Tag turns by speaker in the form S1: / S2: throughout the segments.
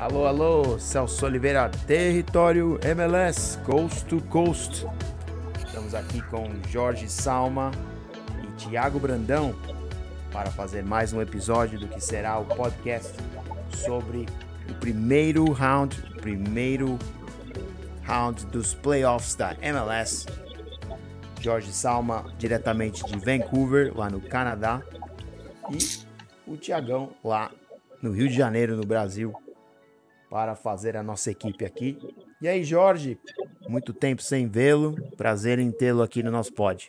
S1: Alô, alô, Celso Oliveira, território MLS, Coast to Coast. Estamos aqui com Jorge Salma e Thiago Brandão para fazer mais um episódio do que será o podcast sobre o primeiro round, o primeiro round dos playoffs da MLS. Jorge Salma, diretamente de Vancouver, lá no Canadá, e o Tiagão, lá no Rio de Janeiro, no Brasil, para fazer a nossa equipe aqui. E aí, Jorge, muito tempo sem vê-lo, prazer em tê-lo aqui no nosso pod.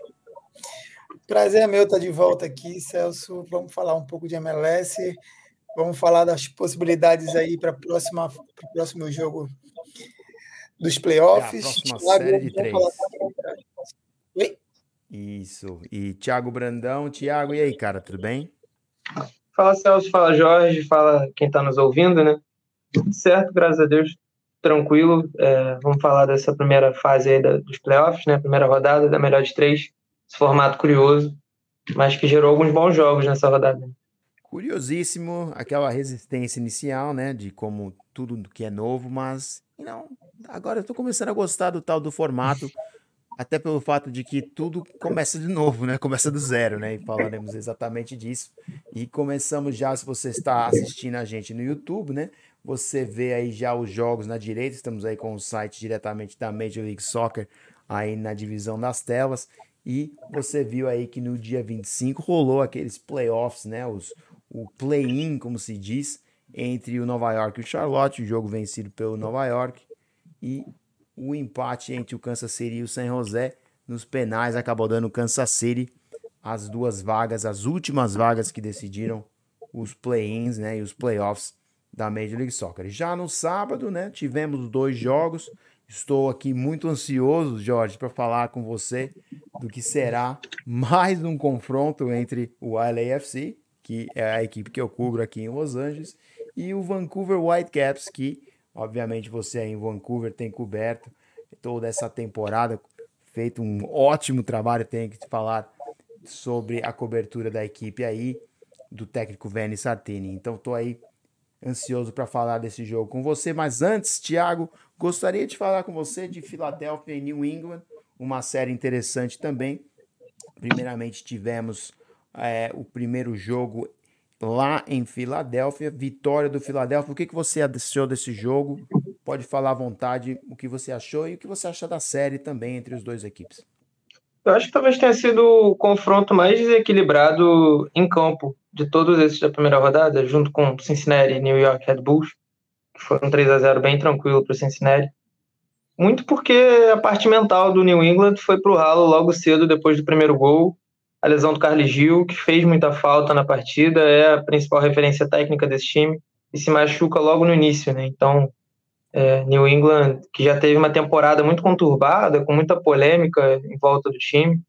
S2: Prazer é meu estar de volta aqui, Celso. Vamos falar um pouco de MLS, vamos falar das possibilidades aí para o próximo jogo dos playoffs. É a
S1: próxima Thiago, série de três. Oi? Isso. E Thiago Brandão. Thiago, e aí, cara, tudo bem?
S3: Fala Celso, fala Jorge, fala quem está nos ouvindo, né? Tudo certo, graças a Deus, tranquilo. É, vamos falar dessa primeira fase aí da, dos playoffs, né? Primeira rodada da melhor de três. Esse formato curioso, mas que gerou alguns bons jogos nessa rodada.
S1: Curiosíssimo, aquela resistência inicial, né? De como tudo que é novo, mas não. Agora eu tô começando a gostar do tal do formato, até pelo fato de que tudo começa de novo, né? Começa do zero, né? E falaremos exatamente disso. E começamos já, se você está assistindo a gente no YouTube, né? Você vê aí já os jogos na direita, estamos aí com o site diretamente da Major League Soccer aí na divisão das telas. E você viu aí que no dia 25 rolou aqueles playoffs, né? Os, o play-in, como se diz, entre o Nova York e o Charlotte, o jogo vencido pelo Nova York. E o empate entre o Kansas City e o San José nos penais acabou dando o Kansas City as duas vagas, as últimas vagas que decidiram os play-ins né, e os playoffs da Major League Soccer. Já no sábado, né, tivemos dois jogos. Estou aqui muito ansioso, Jorge, para falar com você do que será mais um confronto entre o LAFC, que é a equipe que eu cubro aqui em Los Angeles, e o Vancouver Whitecaps, que obviamente você aí em Vancouver tem coberto toda essa temporada, feito um ótimo trabalho, tenho que te falar sobre a cobertura da equipe aí, do técnico Vene Sartini. Então estou aí ansioso para falar desse jogo com você. Mas antes, Thiago, gostaria de falar com você de Filadélfia e New England, uma série interessante também. Primeiramente, tivemos é, o primeiro jogo lá em Filadélfia, vitória do Filadélfia. O que, que você achou desse jogo? Pode falar à vontade o que você achou e o que você acha da série também entre os dois equipes.
S3: Eu acho que talvez tenha sido o confronto mais desequilibrado em campo de todos esses da primeira rodada, junto com Cincinnati e New York Red Bulls, que foram 3 a 0 bem tranquilo para o Cincinnati. Muito porque a parte mental do New England foi para o ralo logo cedo depois do primeiro gol. A lesão do Carly Gil, que fez muita falta na partida, é a principal referência técnica desse time e se machuca logo no início, né? Então, é, New England, que já teve uma temporada muito conturbada, com muita polêmica em volta do time,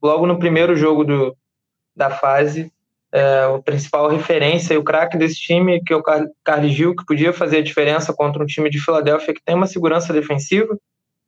S3: logo no primeiro jogo do, da fase, é, a principal referência e o craque desse time, que é o Carlos Gil, que podia fazer a diferença contra um time de Filadélfia que tem uma segurança defensiva,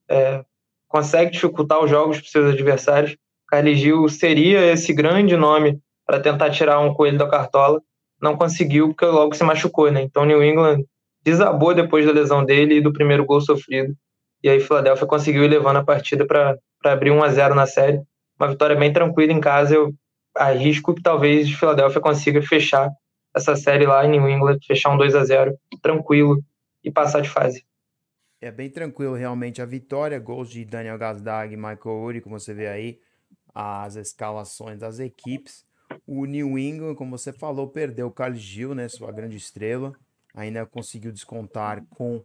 S3: é, consegue dificultar os jogos para seus adversários. Carlos Gil seria esse grande nome para tentar tirar um coelho da cartola, não conseguiu porque logo se machucou, né? Então New England desabou depois da lesão dele e do primeiro gol sofrido. E aí Filadélfia conseguiu ir levando a partida para abrir 1 a 0 na série. Uma vitória bem tranquila em casa. Eu arrisco que talvez Filadélfia consiga fechar essa série lá em New England, fechar um 2 a 0 tranquilo e passar de fase.
S1: É bem tranquilo realmente a vitória, gols de Daniel Gazdag e Michael Uri, como você vê aí, as escalações das equipes. O New England, como você falou, perdeu o Carlos Gil, né, sua grande estrela. Ainda conseguiu descontar com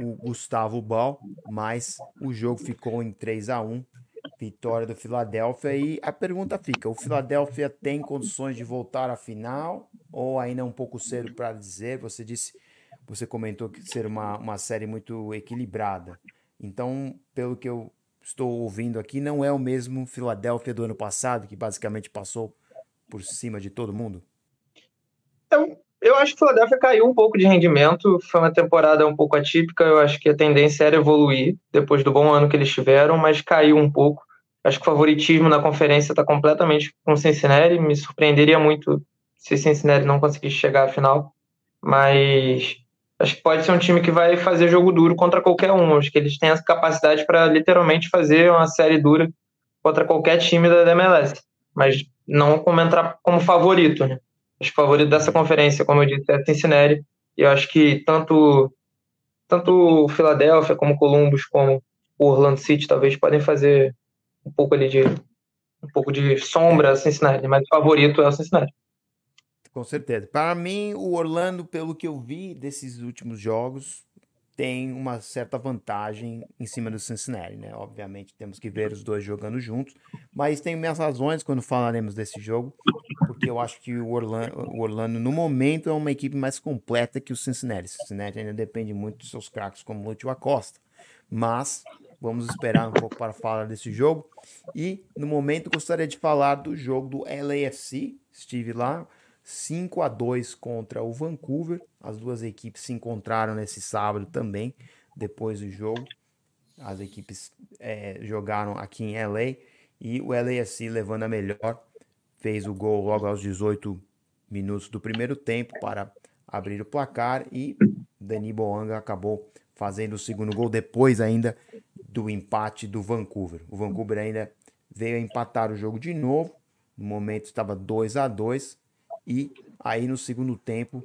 S1: o Gustavo Bal, mas o jogo ficou em 3 a 1 vitória do Philadelphia. E a pergunta fica: o Philadelphia tem condições de voltar à final ou ainda é um pouco cedo para dizer? Você disse, você comentou que ser uma, uma série muito equilibrada. Então, pelo que eu estou ouvindo aqui, não é o mesmo Philadelphia do ano passado, que basicamente passou por cima de todo mundo?
S3: Então, eu acho que o Philadelphia caiu um pouco de rendimento. Foi uma temporada um pouco atípica. Eu acho que a tendência era evoluir depois do bom ano que eles tiveram, mas caiu um pouco. Acho que o favoritismo na conferência está completamente com Cincinnati. Me surpreenderia muito se Cincinnati não conseguisse chegar à final. Mas acho que pode ser um time que vai fazer jogo duro contra qualquer um. Acho que eles têm essa capacidade para literalmente fazer uma série dura contra qualquer time da MLS. Mas não como entrar como favorito, né? Acho que o favorito dessa conferência, como eu disse, é Cincinnati. E eu acho que tanto tanto Filadélfia como Columbus como o Orlando City talvez podem fazer um pouco ali de um pouco de sombra a Cincinnati, mas o favorito é o Cincinnati.
S1: Com certeza. Para mim, o Orlando, pelo que eu vi desses últimos jogos, tem uma certa vantagem em cima do Cincinnati, né? Obviamente temos que ver os dois jogando juntos, mas tenho minhas razões quando falaremos desse jogo, porque eu acho que o Orlando, o Orlando no momento é uma equipe mais completa que o Cincinnati. O Cincinnati ainda depende muito dos seus craques como o Lúcio Acosta, mas vamos esperar um pouco para falar desse jogo. E no momento gostaria de falar do jogo do LAFC, estive lá, 5 a 2 contra o Vancouver. As duas equipes se encontraram nesse sábado também, depois do jogo. As equipes é, jogaram aqui em LA e o LAFC levando a melhor, fez o gol logo aos 18 minutos do primeiro tempo para abrir o placar e Dani Boanga acabou fazendo o segundo gol depois ainda do empate do Vancouver. O Vancouver ainda veio empatar o jogo de novo. No momento estava 2 a 2 e aí no segundo tempo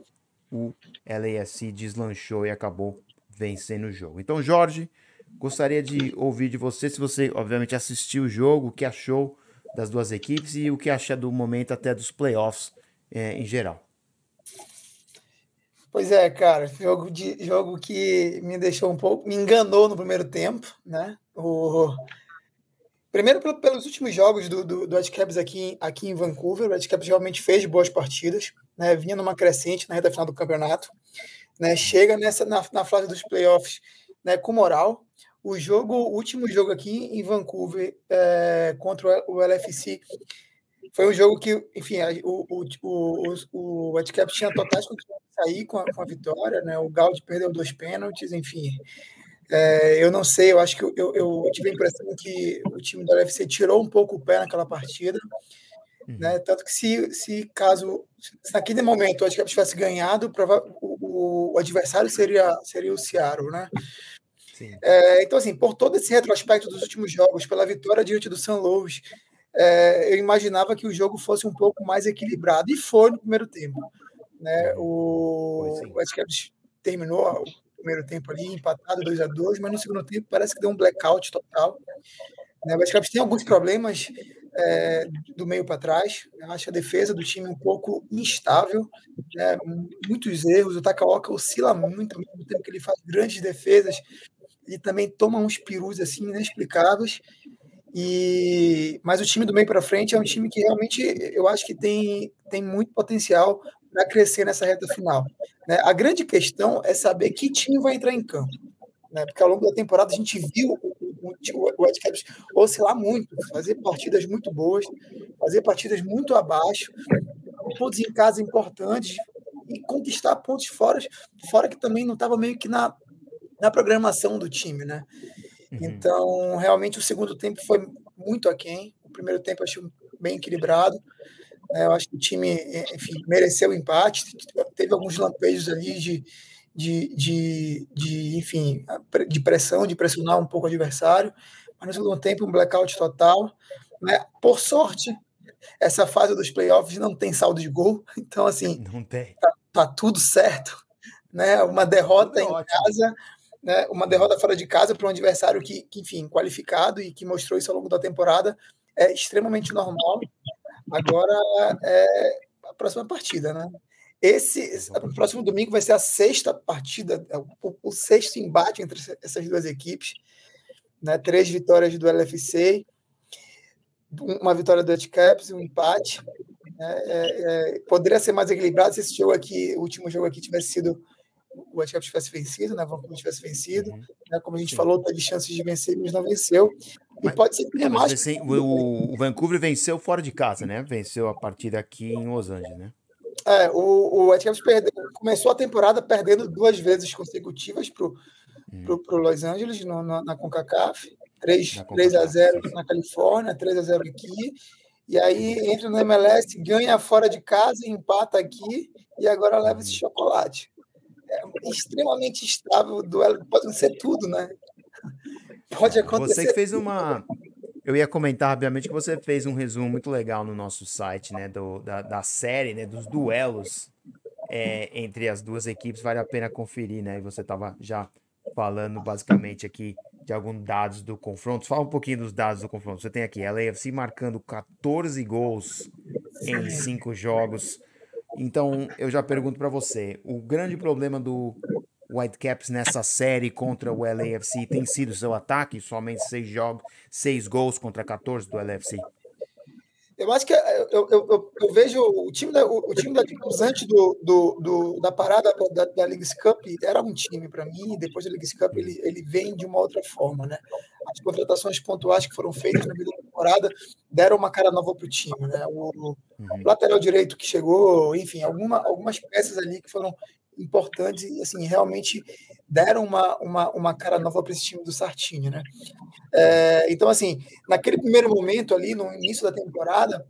S1: o LASC deslanchou e acabou vencendo o jogo. Então, Jorge, gostaria de ouvir de você, se você obviamente assistiu o jogo, o que achou das duas equipes e o que acha do momento até dos playoffs é, em geral.
S2: Pois é, cara, jogo, de, jogo que me deixou um pouco, me enganou no primeiro tempo, né? O, Primeiro, pelos últimos jogos do, do, do Whitecaps aqui, aqui em Vancouver, o Whitecaps realmente fez boas partidas, né? vinha numa crescente na reta final do campeonato, né? chega nessa, na, na fase dos playoffs né? com moral. O jogo, o último jogo aqui em Vancouver é, contra o LFC foi um jogo que, enfim, o, o, o, o Whitecaps tinha totais condições de sair com a, com a vitória, né? o Gaudi perdeu dois pênaltis, enfim, é, eu não sei, eu acho que eu, eu, tive a impressão que o time do UFC tirou um pouco o pé naquela partida. Uhum. Né? Tanto que se, se caso se naquele momento o Adcap tivesse ganhado, o, o, adversário seria, seria o Seattle, né? É, então, assim, por todo esse retrospecto dos últimos jogos, pela vitória diante do San Louis, é, eu imaginava que o jogo fosse um pouco mais equilibrado, e foi no primeiro tempo. Né? O, o terminou primeiro tempo ali, empatado 2 a 2 mas no segundo tempo parece que deu um blackout total. Né? O West tem alguns problemas é, do meio para trás. Eu acho a defesa do time um pouco instável, né? muitos erros. O Takaoka oscila muito, ao mesmo tempo que ele faz grandes defesas, ele também toma uns perus assim inexplicáveis. E mas o time do meio para frente é um time que realmente eu acho que tem, tem muito potencial para crescer nessa reta final. Né? A grande questão é saber que time vai entrar em campo. Né? Porque ao longo da temporada a gente viu o, o, o Whitecaps oscilar muito, fazer partidas muito boas, fazer partidas muito abaixo, pontos em casa importantes e conquistar pontos fora, fora que também não estava meio que na, na programação do time. Né? Uhum. Então, realmente, o segundo tempo foi muito aquém. O primeiro tempo achei bem equilibrado. É, eu acho que o time, enfim, mereceu o empate. Teve alguns lampejos ali de, de, de, de, enfim, de pressão, de pressionar um pouco o adversário. Mas no segundo tempo, um blackout total. Né? Por sorte, essa fase dos playoffs não tem saldo de gol. Então, assim,
S1: não tem.
S2: Tá, tá tudo certo. Né? Uma derrota em casa, né? uma derrota fora de casa para um adversário que, que, enfim, qualificado e que mostrou isso ao longo da temporada é extremamente normal. Agora é a próxima partida, né? Esse o próximo domingo vai ser a sexta partida, é o, o, sexto embate entre essas duas equipes, né? Três vitórias do LFC, uma vitória do Caps, um empate. Né? É, é, poderia ser mais equilibrado se esse jogo aqui, o último jogo aqui tivesse sido o Whitecaps tivesse vencido, né? Vancouver tivesse vencido, uhum. né? Como a gente Sim. falou, teve chances de vencer, mas não venceu. E mas, pode ser que
S1: é, mais... o, o, Vancouver venceu fora de casa, né? Venceu a partida aqui em Los Angeles, né?
S2: É, o, o perdeu, começou a temporada perdendo duas vezes consecutivas para o hum. pro, Los Angeles no, na, na CONCACAF. 3, 3 a 0 na Califórnia, 3 a 0 aqui. E aí entra no MLS, ganha fora de casa, empata aqui e agora leva esse hum. chocolate. É extremamente estável, duelo pode ser tudo, né?
S1: Pode acontecer. Você que fez uma. Eu ia comentar, obviamente, que você fez um resumo muito legal no nosso site, né? Do, da, da série, né? Dos duelos é, entre as duas equipes. Vale a pena conferir, né? E você estava já falando basicamente aqui de alguns dados do confronto. Fala um pouquinho dos dados do confronto. Você tem aqui a LAFC marcando 14 gols em cinco jogos. Então, eu já pergunto para você, o grande problema do Whitecaps nessa série contra o LAFC tem sido seu ataque? Somente seis jogos, seis gols contra 14 do LAFC?
S2: Eu acho que eu, eu, eu, eu vejo o time da, o, o time da antes do, do, do, da parada da, da Leagues Cup era um time para mim, e depois da Leagues Cup ele, ele vem de uma outra forma. Né? As contratações pontuais que foram feitas na meio da temporada deram uma cara nova para o time. Né? O, o, uhum. lateral direito que chegou, enfim, alguma, algumas peças ali que foram importantes e assim, realmente deram uma, uma, uma cara nova para esse time do Sartini, né? É, então, assim, naquele primeiro momento ali, no início da temporada,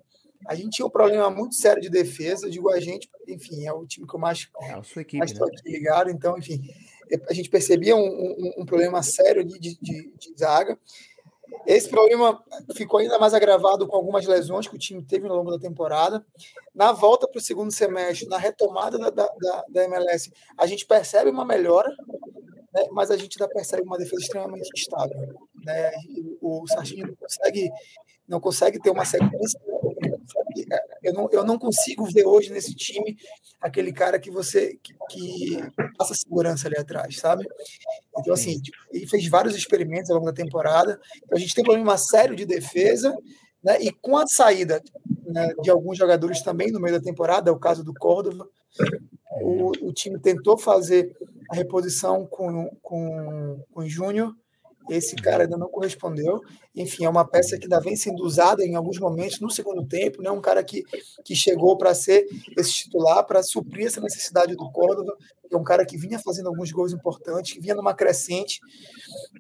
S2: a gente tinha um problema muito sério de defesa, digo a gente, enfim, é o time que eu mais,
S1: é
S2: mais né? aqui ligado, então, enfim, a gente percebia um, um, um problema sério de, de, de, zaga, esse problema ficou ainda mais agravado com algumas lesões que o time teve ao longo da temporada. Na volta para o segundo semestre, na retomada da, da, da, MLS, a gente percebe uma melhora, né, mas a gente ainda percebe uma defesa extremamente estável. Né? O, o Sarginho não consegue, não consegue ter uma sequência eu não, eu não consigo ver hoje nesse time aquele cara que você que, que passa segurança ali atrás, sabe? Então, assim, tipo, ele fez vários experimentos ao longo da temporada. Então, a gente tem problema sério de defesa, né? E com a saída né, de alguns jogadores também no meio da temporada, é o caso do Córdoba, o, o time tentou fazer a reposição com, com, com o Júnior, esse cara ainda não correspondeu. Enfim, é uma peça que ainda vem sendo usada em alguns momentos no segundo tempo. Né? Um cara que, que chegou para ser esse titular, para suprir essa necessidade do Córdoba. É um cara que vinha fazendo alguns gols importantes, que vinha numa crescente.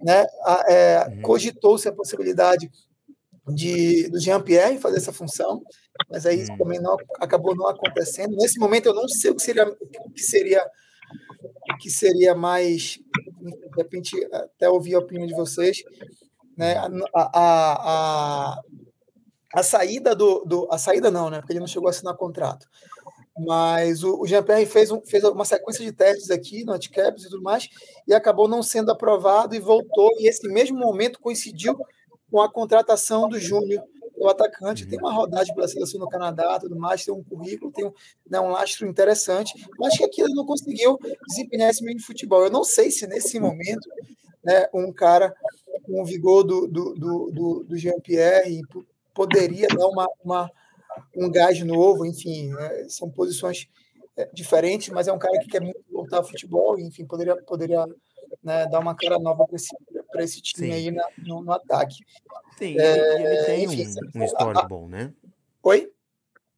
S2: Né? É, uhum. Cogitou-se a possibilidade de, do Jean-Pierre fazer essa função, mas aí uhum. também não, acabou não acontecendo. Nesse momento, eu não sei o que seria, o que seria, que seria mais de repente até ouvir a opinião de vocês, né? A, a, a, a saída do, do, a saída não, né? Porque ele não chegou a assinar contrato. Mas o, o Jean-Pierre fez, um, fez uma sequência de testes aqui no Anticaps e tudo mais, e acabou não sendo aprovado e voltou. E esse mesmo momento coincidiu com a contratação do Júnior o atacante tem uma rodagem pela seleção no Canadá, tudo mais, tem um currículo, tem um, né, um lastro interessante, mas que aqui ele não conseguiu desempenhar esse meio de futebol. Eu não sei se nesse momento né, um cara com o vigor do, do, do, do, do Jean-Pierre poderia dar uma, uma, um gás novo, enfim, né, são posições é, diferentes, mas é um cara que quer muito voltar ao futebol, enfim, poderia, poderia né, dar uma cara nova para esse, esse time Sim. aí na, no, no ataque.
S1: Tem, é, e ele tem enfim, um, um histórico bom, né?
S2: Oi?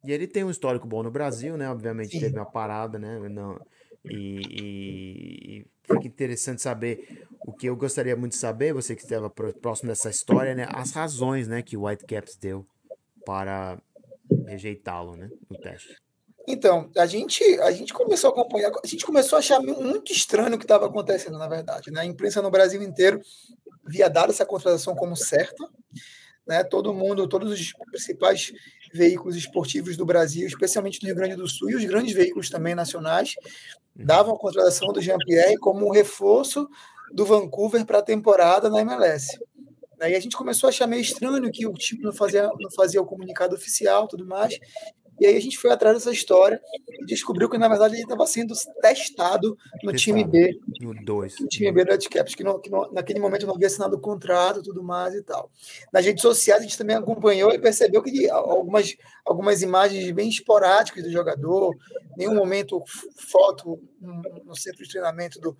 S1: E ele tem um histórico bom no Brasil, né? Obviamente Sim. teve uma parada, né? Não, e, e, e fica interessante saber o que eu gostaria muito de saber, você que estava próximo dessa história, né? As razões, né, que o Whitecaps deu para rejeitá-lo, né, no teste.
S2: Então, a gente, a gente começou a acompanhar, a gente começou a achar muito estranho o que estava acontecendo, na verdade. Né? A imprensa no Brasil inteiro via dar essa contratação como certa. Né? Todo mundo, todos os principais veículos esportivos do Brasil, especialmente do Rio Grande do Sul, e os grandes veículos também nacionais, uhum. davam a contratação do Jean-Pierre como um reforço do Vancouver para a temporada na MLS. Aí a gente começou a achar meio estranho que o time não fazia, não fazia o comunicado oficial tudo mais. E aí a gente foi atrás dessa história e descobriu que, na verdade, ele estava sendo testado no time B.
S1: No 2.
S2: No time B do Edcaps, que, que naquele momento não havia assinado o contrato tudo mais e tal. Nas redes sociais a gente também acompanhou e percebeu que algumas, algumas imagens bem esporádicas do jogador, nenhum momento foto no centro de treinamento do,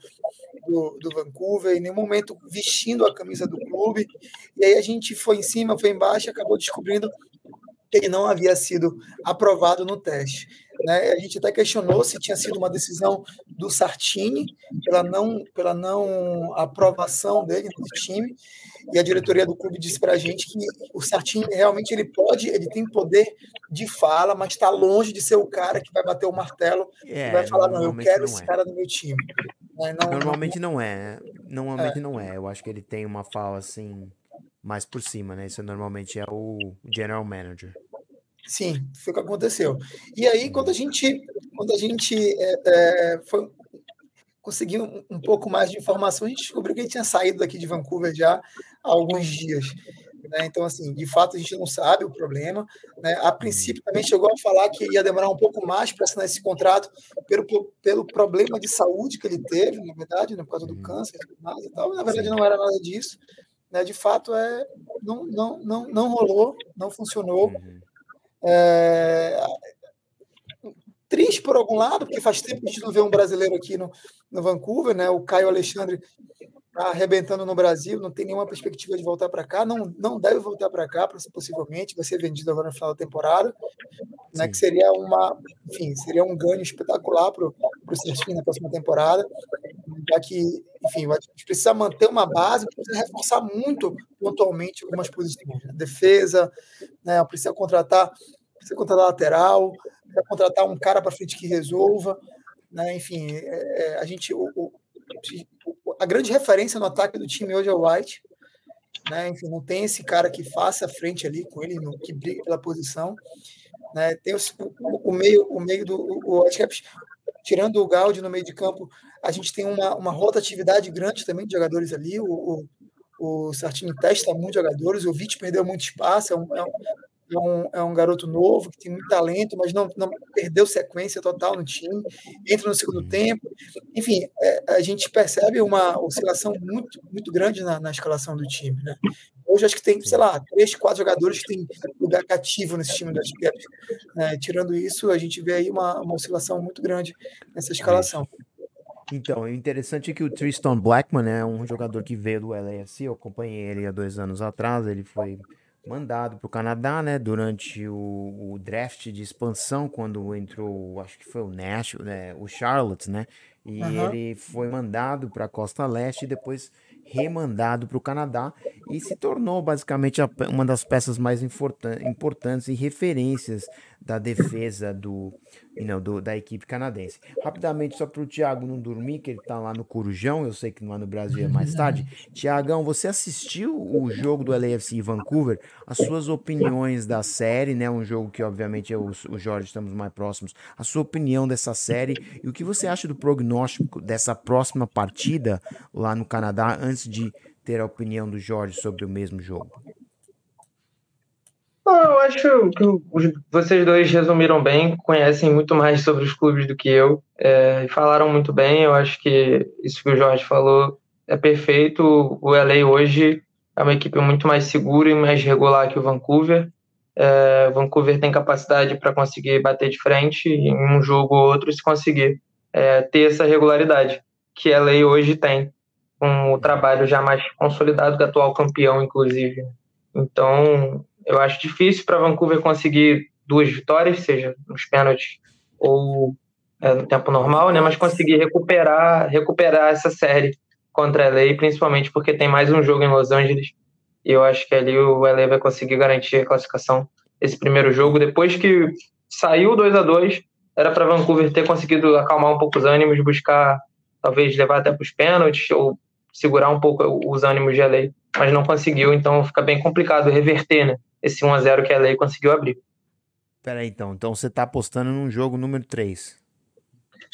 S2: do, do Vancouver, em nenhum momento vestindo a camisa do clube. E aí a gente foi em cima, foi embaixo e acabou descobrindo que ele não havia sido aprovado no teste. Né? A gente até questionou se tinha sido uma decisão do Sartini pela não, pela não aprovação dele no time, e a diretoria do clube disse para a gente que o Sartini realmente ele pode, ele tem poder de fala, mas está longe de ser o cara que vai bater o martelo é, e vai falar não, eu quero não esse é. cara no meu time.
S1: Né? Não, normalmente não, é, normalmente é. não é. Eu acho que ele tem uma fala assim mais por cima, né? Isso normalmente é o general manager.
S2: Sim, foi o que aconteceu. E aí, quando a gente, quando a gente é, é, foi, conseguiu um, um, pouco mais de informação, a gente descobriu que ele tinha saído daqui de Vancouver já há alguns dias. Né? Então, assim, de fato, a gente não sabe o problema. Né? A princípio, também chegou a falar que ia demorar um pouco mais para assinar esse contrato pelo, pelo problema de saúde que ele teve, na verdade, né? por causa do uhum. câncer e tal. Na verdade, não era nada disso. Né? De fato, é, não, não, não, não rolou, não funcionou. Uhum. É, triste por algum lado, porque faz tempo que a gente não vê um brasileiro aqui no, no Vancouver, né? O Caio Alexandre está arrebentando no Brasil, não tem nenhuma perspectiva de voltar para cá, não, não deve voltar para cá, possivelmente, vai ser vendido agora no final da temporada, né? Que seria uma, enfim, seria um ganho espetacular para o Serginho na próxima temporada, já que, enfim, a gente precisa manter uma base, precisa reforçar muito pontualmente algumas posições, né? defesa, né? Precisa contratar, precisa contratar lateral, precisa contratar um cara para frente que resolva, né? Enfim, é, é, a gente o, o, a grande referência no ataque do time hoje é o White, né? Enfim, não tem esse cara que faça frente ali com ele, que briga pela posição, né? Tem o, o, meio, o meio do o, é, tirando o Gaudi no meio de campo, a gente tem uma, uma rotatividade grande também de jogadores ali. O, o, o Sartini testa muitos jogadores, o Vite perdeu muito espaço, é um, é um, é um, é um garoto novo, que tem muito talento, mas não, não perdeu sequência total no time, entra no segundo tempo. Enfim, é, a gente percebe uma oscilação muito, muito grande na, na escalação do time. Né? Hoje acho que tem, sei lá, três, quatro jogadores que têm lugar cativo nesse time das Caps. Né? Tirando isso, a gente vê aí uma, uma oscilação muito grande nessa escalação.
S1: Então, o interessante é que o Tristan Blackman é um jogador que veio do LAFC, eu acompanhei ele há dois anos atrás, ele foi mandado para o Canadá, né, durante o, o, draft de expansão, quando entrou, acho que foi o Nashville, né, o Charlotte, né, e uhum. ele foi mandado para a Costa Leste e depois remandado para o Canadá e se tornou basicamente uma das peças mais importantes e referências da defesa do, know, do, da equipe canadense. Rapidamente, só para o Thiago não dormir, que ele está lá no Corujão, eu sei que lá no Brasil é mais tarde. Tiagão, você assistiu o jogo do LAFC em Vancouver? As suas opiniões da série, né? Um jogo que, obviamente, eu, o Jorge estamos mais próximos. A sua opinião dessa série e o que você acha do prognóstico dessa próxima partida lá no Canadá antes de ter a opinião do Jorge sobre o mesmo jogo?
S3: Eu acho que vocês dois resumiram bem, conhecem muito mais sobre os clubes do que eu, é, falaram muito bem. Eu acho que isso que o Jorge falou é perfeito. O LA hoje é uma equipe muito mais segura e mais regular que o Vancouver. É, Vancouver tem capacidade para conseguir bater de frente em um jogo ou outro se conseguir é, ter essa regularidade que a LA hoje tem, com o trabalho já mais consolidado do atual campeão, inclusive. Então, eu acho difícil para Vancouver conseguir duas vitórias, seja nos pênaltis ou é, no tempo normal, né? Mas conseguir recuperar, recuperar essa série contra a LA, principalmente porque tem mais um jogo em Los Angeles. E eu acho que ali o LA vai conseguir garantir a classificação esse primeiro jogo. Depois que saiu 2 a 2 era para Vancouver ter conseguido acalmar um pouco os ânimos, buscar talvez levar até para os pênaltis ou segurar um pouco os ânimos de LA, mas não conseguiu, então fica bem complicado reverter, né? Esse 1 a 0 que a LA conseguiu abrir.
S1: Peraí, então. Então você está apostando num jogo número 3.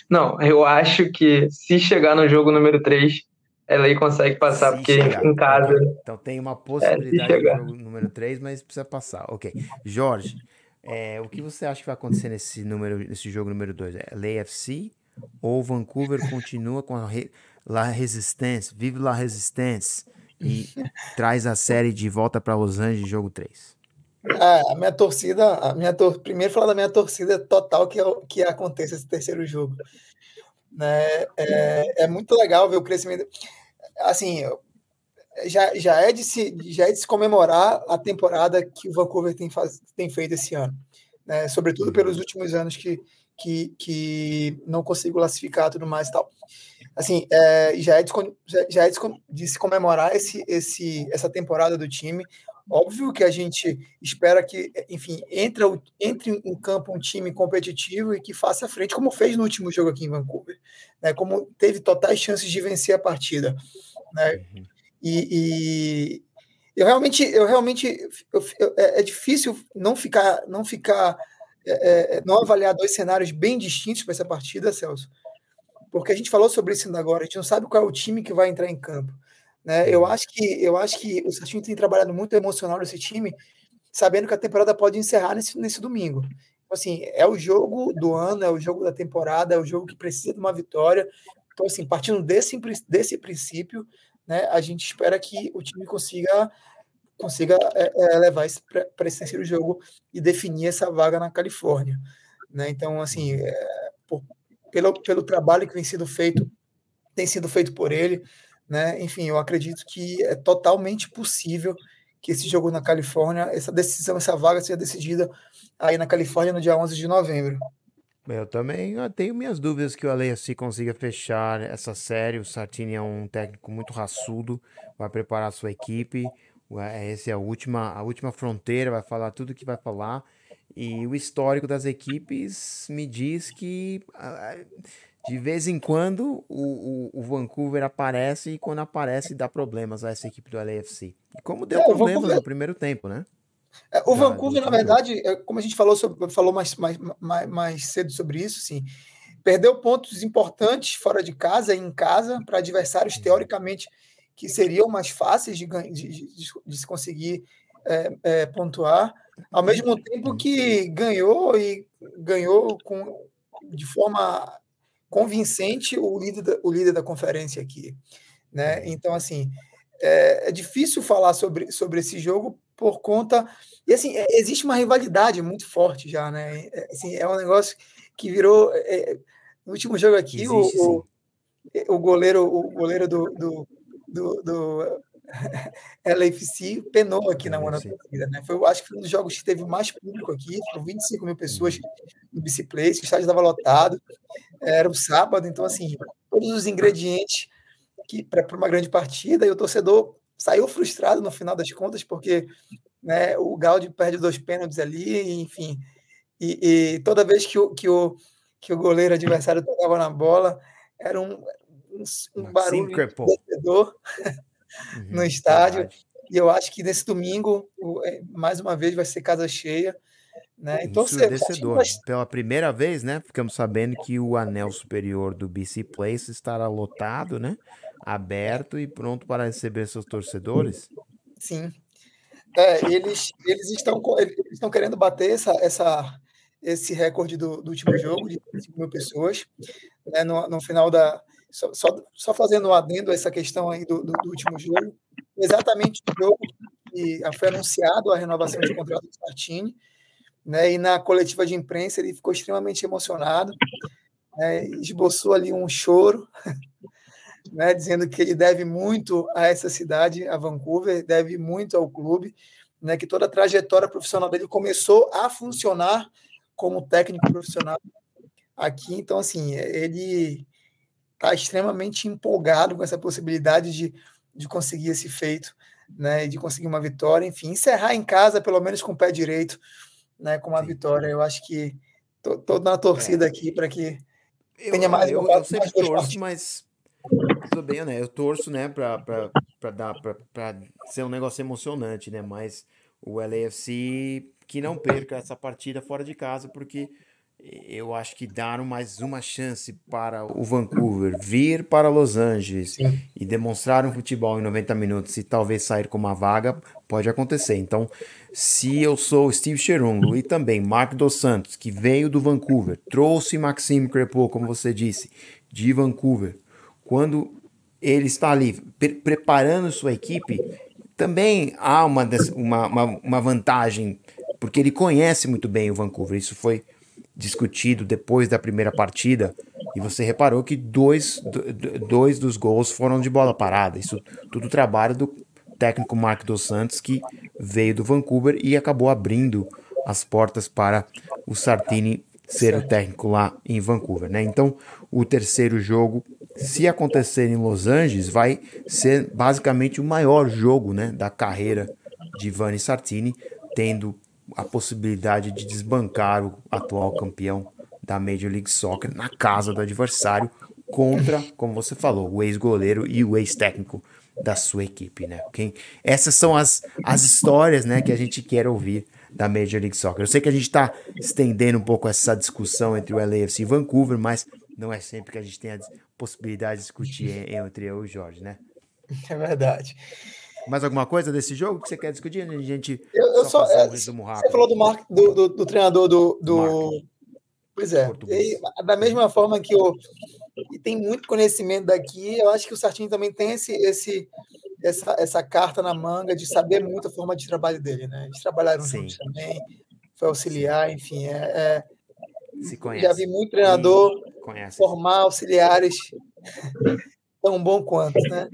S3: Não, eu acho que se chegar no jogo número 3, a LA consegue passar, se porque chegar. em casa.
S1: Então tem uma possibilidade é, de jogo número 3, mas precisa passar. Ok. Jorge, é, o que você acha que vai acontecer nesse, número, nesse jogo número 2? É LAFC ou Vancouver continua com a re, La Resistance, vive La Resistance e traz a série de volta para Los Angeles, jogo 3?
S2: É, a minha torcida, a minha tor primeiro falar da minha torcida total que, que aconteça esse terceiro jogo. Né? É, é muito legal ver o crescimento. Assim, já, já, é de se, já é de se comemorar a temporada que o Vancouver tem, faz, tem feito esse ano. Né? Sobretudo pelos últimos anos que, que, que não consigo classificar tudo mais e tal. Assim, é, já é, de, já é de se comemorar esse, esse, essa temporada do time. Óbvio que a gente espera que, enfim, entre, entre em campo um time competitivo e que faça frente, como fez no último jogo aqui em Vancouver, né? como teve totais chances de vencer a partida. Né? Uhum. E, e, eu realmente, eu realmente eu, eu, é, é, difícil não ficar, não ficar, é, é, não avaliar dois cenários bem distintos para essa partida, Celso, porque a gente falou sobre isso ainda agora, a gente não sabe qual é o time que vai entrar em campo. Né? Eu acho que eu acho que o Serginho tem trabalhado muito emocional nesse time, sabendo que a temporada pode encerrar nesse, nesse domingo. Então, assim, é o jogo do ano, é o jogo da temporada, é o jogo que precisa de uma vitória. Então, assim, partindo desse, desse princípio, né, a gente espera que o time consiga consiga é, é, levar isso para esse terceiro jogo e definir essa vaga na Califórnia. Né? Então, assim, é, por, pelo, pelo trabalho que vem sendo feito, tem sido feito por ele, né? Enfim, eu acredito que é totalmente possível que esse jogo na Califórnia, essa decisão, essa vaga seja decidida aí na Califórnia no dia 11 de novembro.
S1: Eu também eu tenho minhas dúvidas que o Alessi consiga fechar essa série. O Sartini é um técnico muito raçudo, vai preparar a sua equipe. Essa é a última, a última fronteira, vai falar tudo o que vai falar. E o histórico das equipes me diz que de vez em quando o, o, o, Vancouver aparece e quando aparece dá problemas a essa equipe do LAFC. E como deu é, problemas Vancouver... no primeiro tempo, né?
S2: É, o Já, Vancouver, na verdade, é, como a gente falou, sobre, falou mais, mais, mais, mais cedo sobre isso, sim, perdeu pontos importantes fora de casa e em casa para adversários teoricamente que seriam mais fáceis de, de, de, de se conseguir é, é, pontuar, ao mesmo tempo que ganhou e ganhou com, de forma convincente o líder da, o líder da conferência aqui. Né? Então, assim, é, é, difícil falar sobre, sobre esse jogo por conta. E, assim, é, existe uma rivalidade muito forte já, né? É, assim, é um negócio que virou. É, no último jogo aqui, existe, o, o, o, goleiro, o goleiro do, do, do, do LFC penou aqui na Mona né? Foi, acho que foi um dos jogos que teve mais público aqui, foram 25 mil pessoas no Biciplace, o estádio estava lotado, era o um sábado, então, assim, todos os ingredientes para uma grande partida, e o torcedor saiu frustrado no final das contas, porque né, o Gaudi perde dois pênaltis ali, enfim, e, e, toda vez que o, que, o, que o goleiro adversário tocava na bola, era um, um, um barulho torcedor uhum, no estádio. E eu acho que nesse domingo, é, mais uma vez, vai ser casa cheia. Né?
S1: Então, Ensurdecedor. Vai... Pela primeira vez, né? Ficamos sabendo que o anel superior do BC Place estará lotado, né? Aberto e pronto para receber seus torcedores.
S2: Sim. É, eles, eles, estão, eles estão querendo bater essa, essa, esse recorde do, do último jogo, de 5 mil pessoas. Né? No, no final da, só, só, só fazendo um adendo a essa questão aí do, do, do último jogo, exatamente o jogo que foi anunciado a renovação de contrato do Sartini, né, e na coletiva de imprensa ele ficou extremamente emocionado, né, esboçou ali um choro, né, dizendo que ele deve muito a essa cidade, a Vancouver, deve muito ao clube, né, que toda a trajetória profissional dele começou a funcionar como técnico profissional aqui. Então, assim, ele está extremamente empolgado com essa possibilidade de, de conseguir esse feito, né, de conseguir uma vitória, enfim, encerrar em casa, pelo menos com o pé direito, né, com uma Sim. vitória. Eu acho que estou na torcida é. aqui para que
S1: eu, tenha mais eu, eu sempre torço, mas tudo bem, né? Eu torço, né, para dar para ser um negócio emocionante, né? Mas o LAFC que não perca essa partida fora de casa, porque eu acho que dar mais uma chance para o Vancouver vir para Los Angeles Sim. e demonstrar um futebol em 90 minutos e talvez sair com uma vaga, pode acontecer. Então, se eu sou Steve Cherungo e também Mark Dos Santos, que veio do Vancouver, trouxe Maxime Crepeau, como você disse, de Vancouver, quando ele está ali pre preparando sua equipe, também há uma, uma, uma, uma vantagem, porque ele conhece muito bem o Vancouver. Isso foi discutido depois da primeira partida e você reparou que dois, dois dos gols foram de bola parada. Isso tudo trabalho do, técnico Mark dos Santos, que veio do Vancouver e acabou abrindo as portas para o Sartini ser o técnico lá em Vancouver, né? Então, o terceiro jogo, se acontecer em Los Angeles, vai ser basicamente o maior jogo, né, da carreira de Vani Sartini, tendo a possibilidade de desbancar o atual campeão da Major League Soccer na casa do adversário contra, como você falou, o ex-goleiro e o ex-técnico da sua equipe, né? Quem, essas são as, as histórias, né, que a gente quer ouvir da Major League Soccer. Eu sei que a gente está estendendo um pouco essa discussão entre o LAFC e Vancouver, mas não é sempre que a gente tem a possibilidade de discutir entre eu e o Jorge, né?
S2: É verdade.
S1: Mais alguma coisa desse jogo que você quer discutir? A gente
S2: eu, eu só, só é, um Você falou do, Mark, do, do, do treinador do. do... Pois é. E, da mesma forma que o. E tem muito conhecimento daqui, eu acho que o Sartinho também tem esse, esse, essa, essa carta na manga de saber muito a forma de trabalho dele, né? Eles trabalharam Sim. juntos também, foi auxiliar, Sim. enfim, é, é,
S1: Se conhece.
S2: Já vi muito treinador formar auxiliares tão bom quanto, né?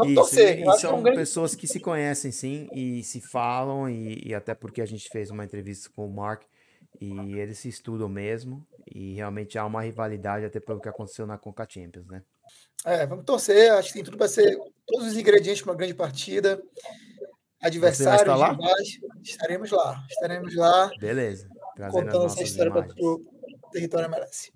S1: Vamos Isso, torcer. E, são grande... pessoas que se conhecem, sim, e se falam, e, e, até porque a gente fez uma entrevista com o Mark, e eles se estudam mesmo, e realmente há uma rivalidade até pelo que aconteceu na Conca Champions, né?
S2: É, vamos torcer, acho que tem tudo para ser todos os ingredientes para uma grande partida. Adversários, lá? estaremos lá, estaremos lá.
S1: Beleza.
S2: Contando essa história para o território merece.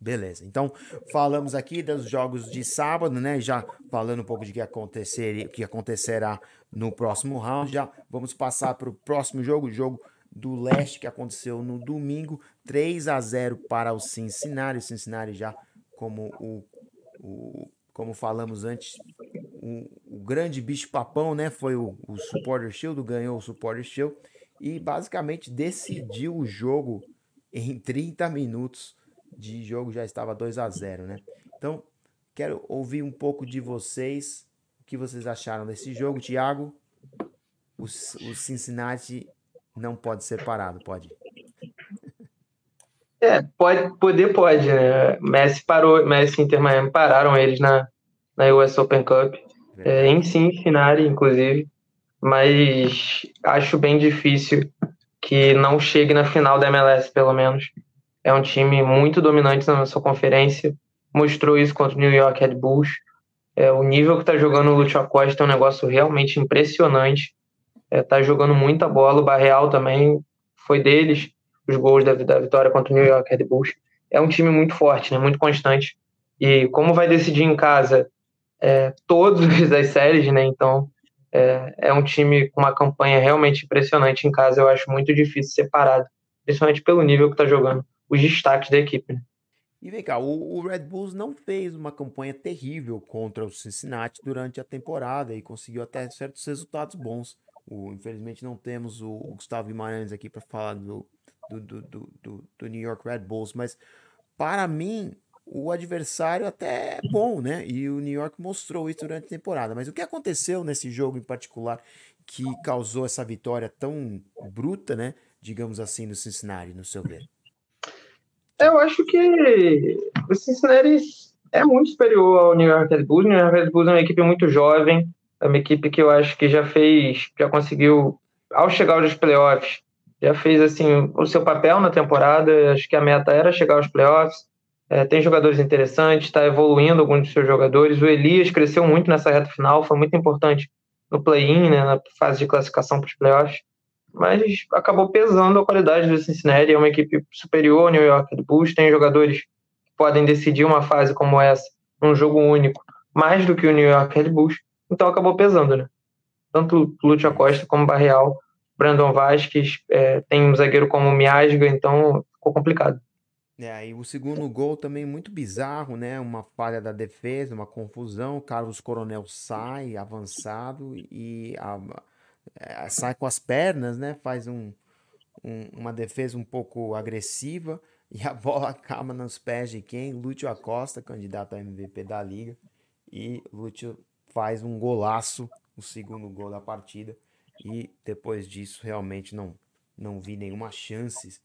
S1: Beleza. Então, falamos aqui dos jogos de sábado, né? Já falando um pouco de que acontecer, que acontecerá no próximo round. Já vamos passar para o próximo jogo, o jogo do leste que aconteceu no domingo, 3 a 0 para o Cincinnati. O Cincinnati já como o, o como falamos antes, o, o, grande bicho papão, né? Foi o, o Supporter Shield, ganhou o Supporter Shield e basicamente decidiu o jogo em 30 minutos de jogo já estava 2 a 0 né? Então, quero ouvir um pouco de vocês, o que vocês acharam desse jogo. Thiago, o, o Cincinnati não pode ser parado, pode?
S3: É, pode, poder pode, né? Messi parou, Messi e Inter Miami pararam eles na, na US Open Cup, é, em Cincinnati, inclusive, mas acho bem difícil que não chegue na final da MLS, pelo menos. É um time muito dominante na sua conferência. Mostrou isso contra o New York Red Bulls. É, o nível que está jogando o Lúcio Acosta é um negócio realmente impressionante. Está é, jogando muita bola. O Barreal também foi deles, os gols da, da vitória contra o New York Red Bulls. É um time muito forte, né, muito constante. E como vai decidir em casa é, todas as séries, né? Então é, é, um time com uma campanha realmente impressionante em casa. Eu acho muito difícil separado, principalmente pelo nível que está jogando os destaques da equipe. Né?
S1: E vem cá, o, o, Red Bulls não fez uma campanha terrível contra o Cincinnati durante a temporada e conseguiu até certos resultados bons. O, infelizmente não temos o, o Gustavo Guimarães aqui para falar do, do, do, do, do New York Red Bulls, mas para mim o adversário até é bom, né? E o New York mostrou isso durante a temporada. Mas o que aconteceu nesse jogo em particular que causou essa vitória tão bruta, né? Digamos assim, no Cincinnati, no seu ver?
S3: Eu acho que o Cincinnati é muito superior ao New York Red Bulls. O New York Red Bulls é uma equipe muito jovem, é uma equipe que eu acho que já fez, já conseguiu, ao chegar aos playoffs, já fez assim o seu papel na temporada. Acho que a meta era chegar aos playoffs. É, tem jogadores interessantes, está evoluindo alguns dos seus jogadores. O Elias cresceu muito nessa reta final, foi muito importante no play-in, né, na fase de classificação para os playoffs mas acabou pesando a qualidade do Cincinnati. É uma equipe superior ao New York Bulls, tem jogadores que podem decidir uma fase como essa, num jogo único, mais do que o New York Red Bulls, então acabou pesando, né? Tanto Lúcio Acosta como Barreal, Brandon Vasquez, é, tem um zagueiro como Miasga, então ficou complicado.
S1: É, e o segundo gol também muito bizarro, né? Uma falha da defesa, uma confusão. Carlos Coronel sai avançado e a, é, sai com as pernas, né? Faz um, um, uma defesa um pouco agressiva e a bola acaba nos pés de quem? Lúcio Acosta, candidato a MVP da liga. E Lúcio faz um golaço, o segundo gol da partida. E depois disso, realmente não, não vi nenhuma chance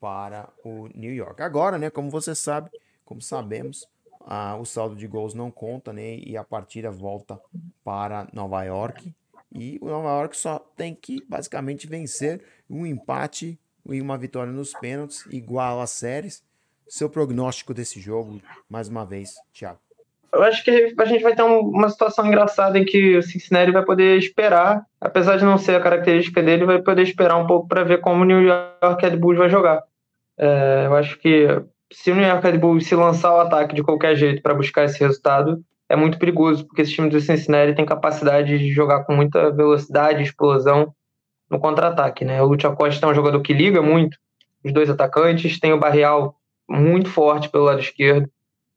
S1: para o New York. Agora, né, como você sabe, como sabemos, a, o saldo de gols não conta, né? E a partida volta para Nova York. E o Nova York só tem que basicamente vencer um empate e uma vitória nos pênaltis, igual às séries. Seu prognóstico desse jogo, mais uma vez, Thiago.
S3: Eu acho que a gente vai ter uma situação engraçada em que o Cincinnati vai poder esperar, apesar de não ser a característica dele, vai poder esperar um pouco para ver como o New York Red Bulls vai jogar. É, eu acho que se o New York Red Bulls se lançar ao ataque de qualquer jeito para buscar esse resultado, é muito perigoso, porque esse time do Cincinnati tem capacidade de jogar com muita velocidade, explosão no contra-ataque. Né? O Lúcio Acosta é um jogador que liga muito os dois atacantes, tem o Barreal muito forte pelo lado esquerdo.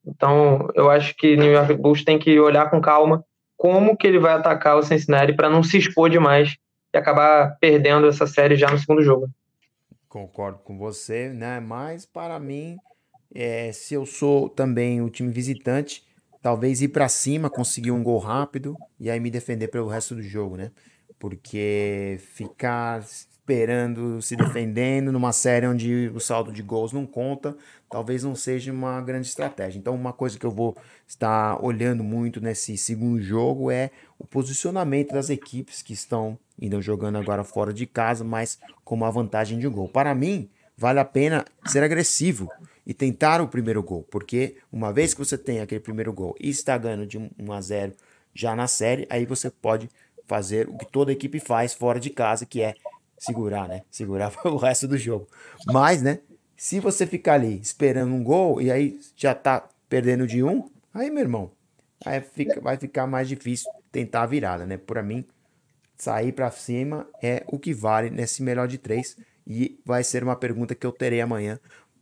S3: Então, eu acho que New York Bulls tem que olhar com calma como que ele vai atacar o Cincinnati para não se expor demais e acabar perdendo essa série já no segundo jogo.
S1: Concordo com você, né? Mas para mim, é, se eu sou também o time visitante, talvez ir para cima, conseguir um gol rápido e aí me defender pelo resto do jogo, né? Porque ficar esperando, se defendendo numa série onde o saldo de gols não conta, talvez não seja uma grande estratégia. Então, uma coisa que eu vou estar olhando muito nesse segundo jogo é o posicionamento das equipes que estão indo jogando agora fora de casa, mas com uma vantagem de gol. Para mim, vale a pena ser agressivo e tentar o primeiro gol, porque uma vez que você tem aquele primeiro gol e está ganhando de 1 a 0 já na série, aí você pode fazer o que toda equipe faz fora de casa, que é segurar, né? Segurar o resto do jogo. Mas, né? Se você ficar ali esperando um gol e aí já tá perdendo de um, aí, meu irmão, aí fica, vai ficar mais difícil tentar a virada, né? Para mim, sair para cima é o que vale nesse melhor de três. E vai ser uma pergunta que eu terei amanhã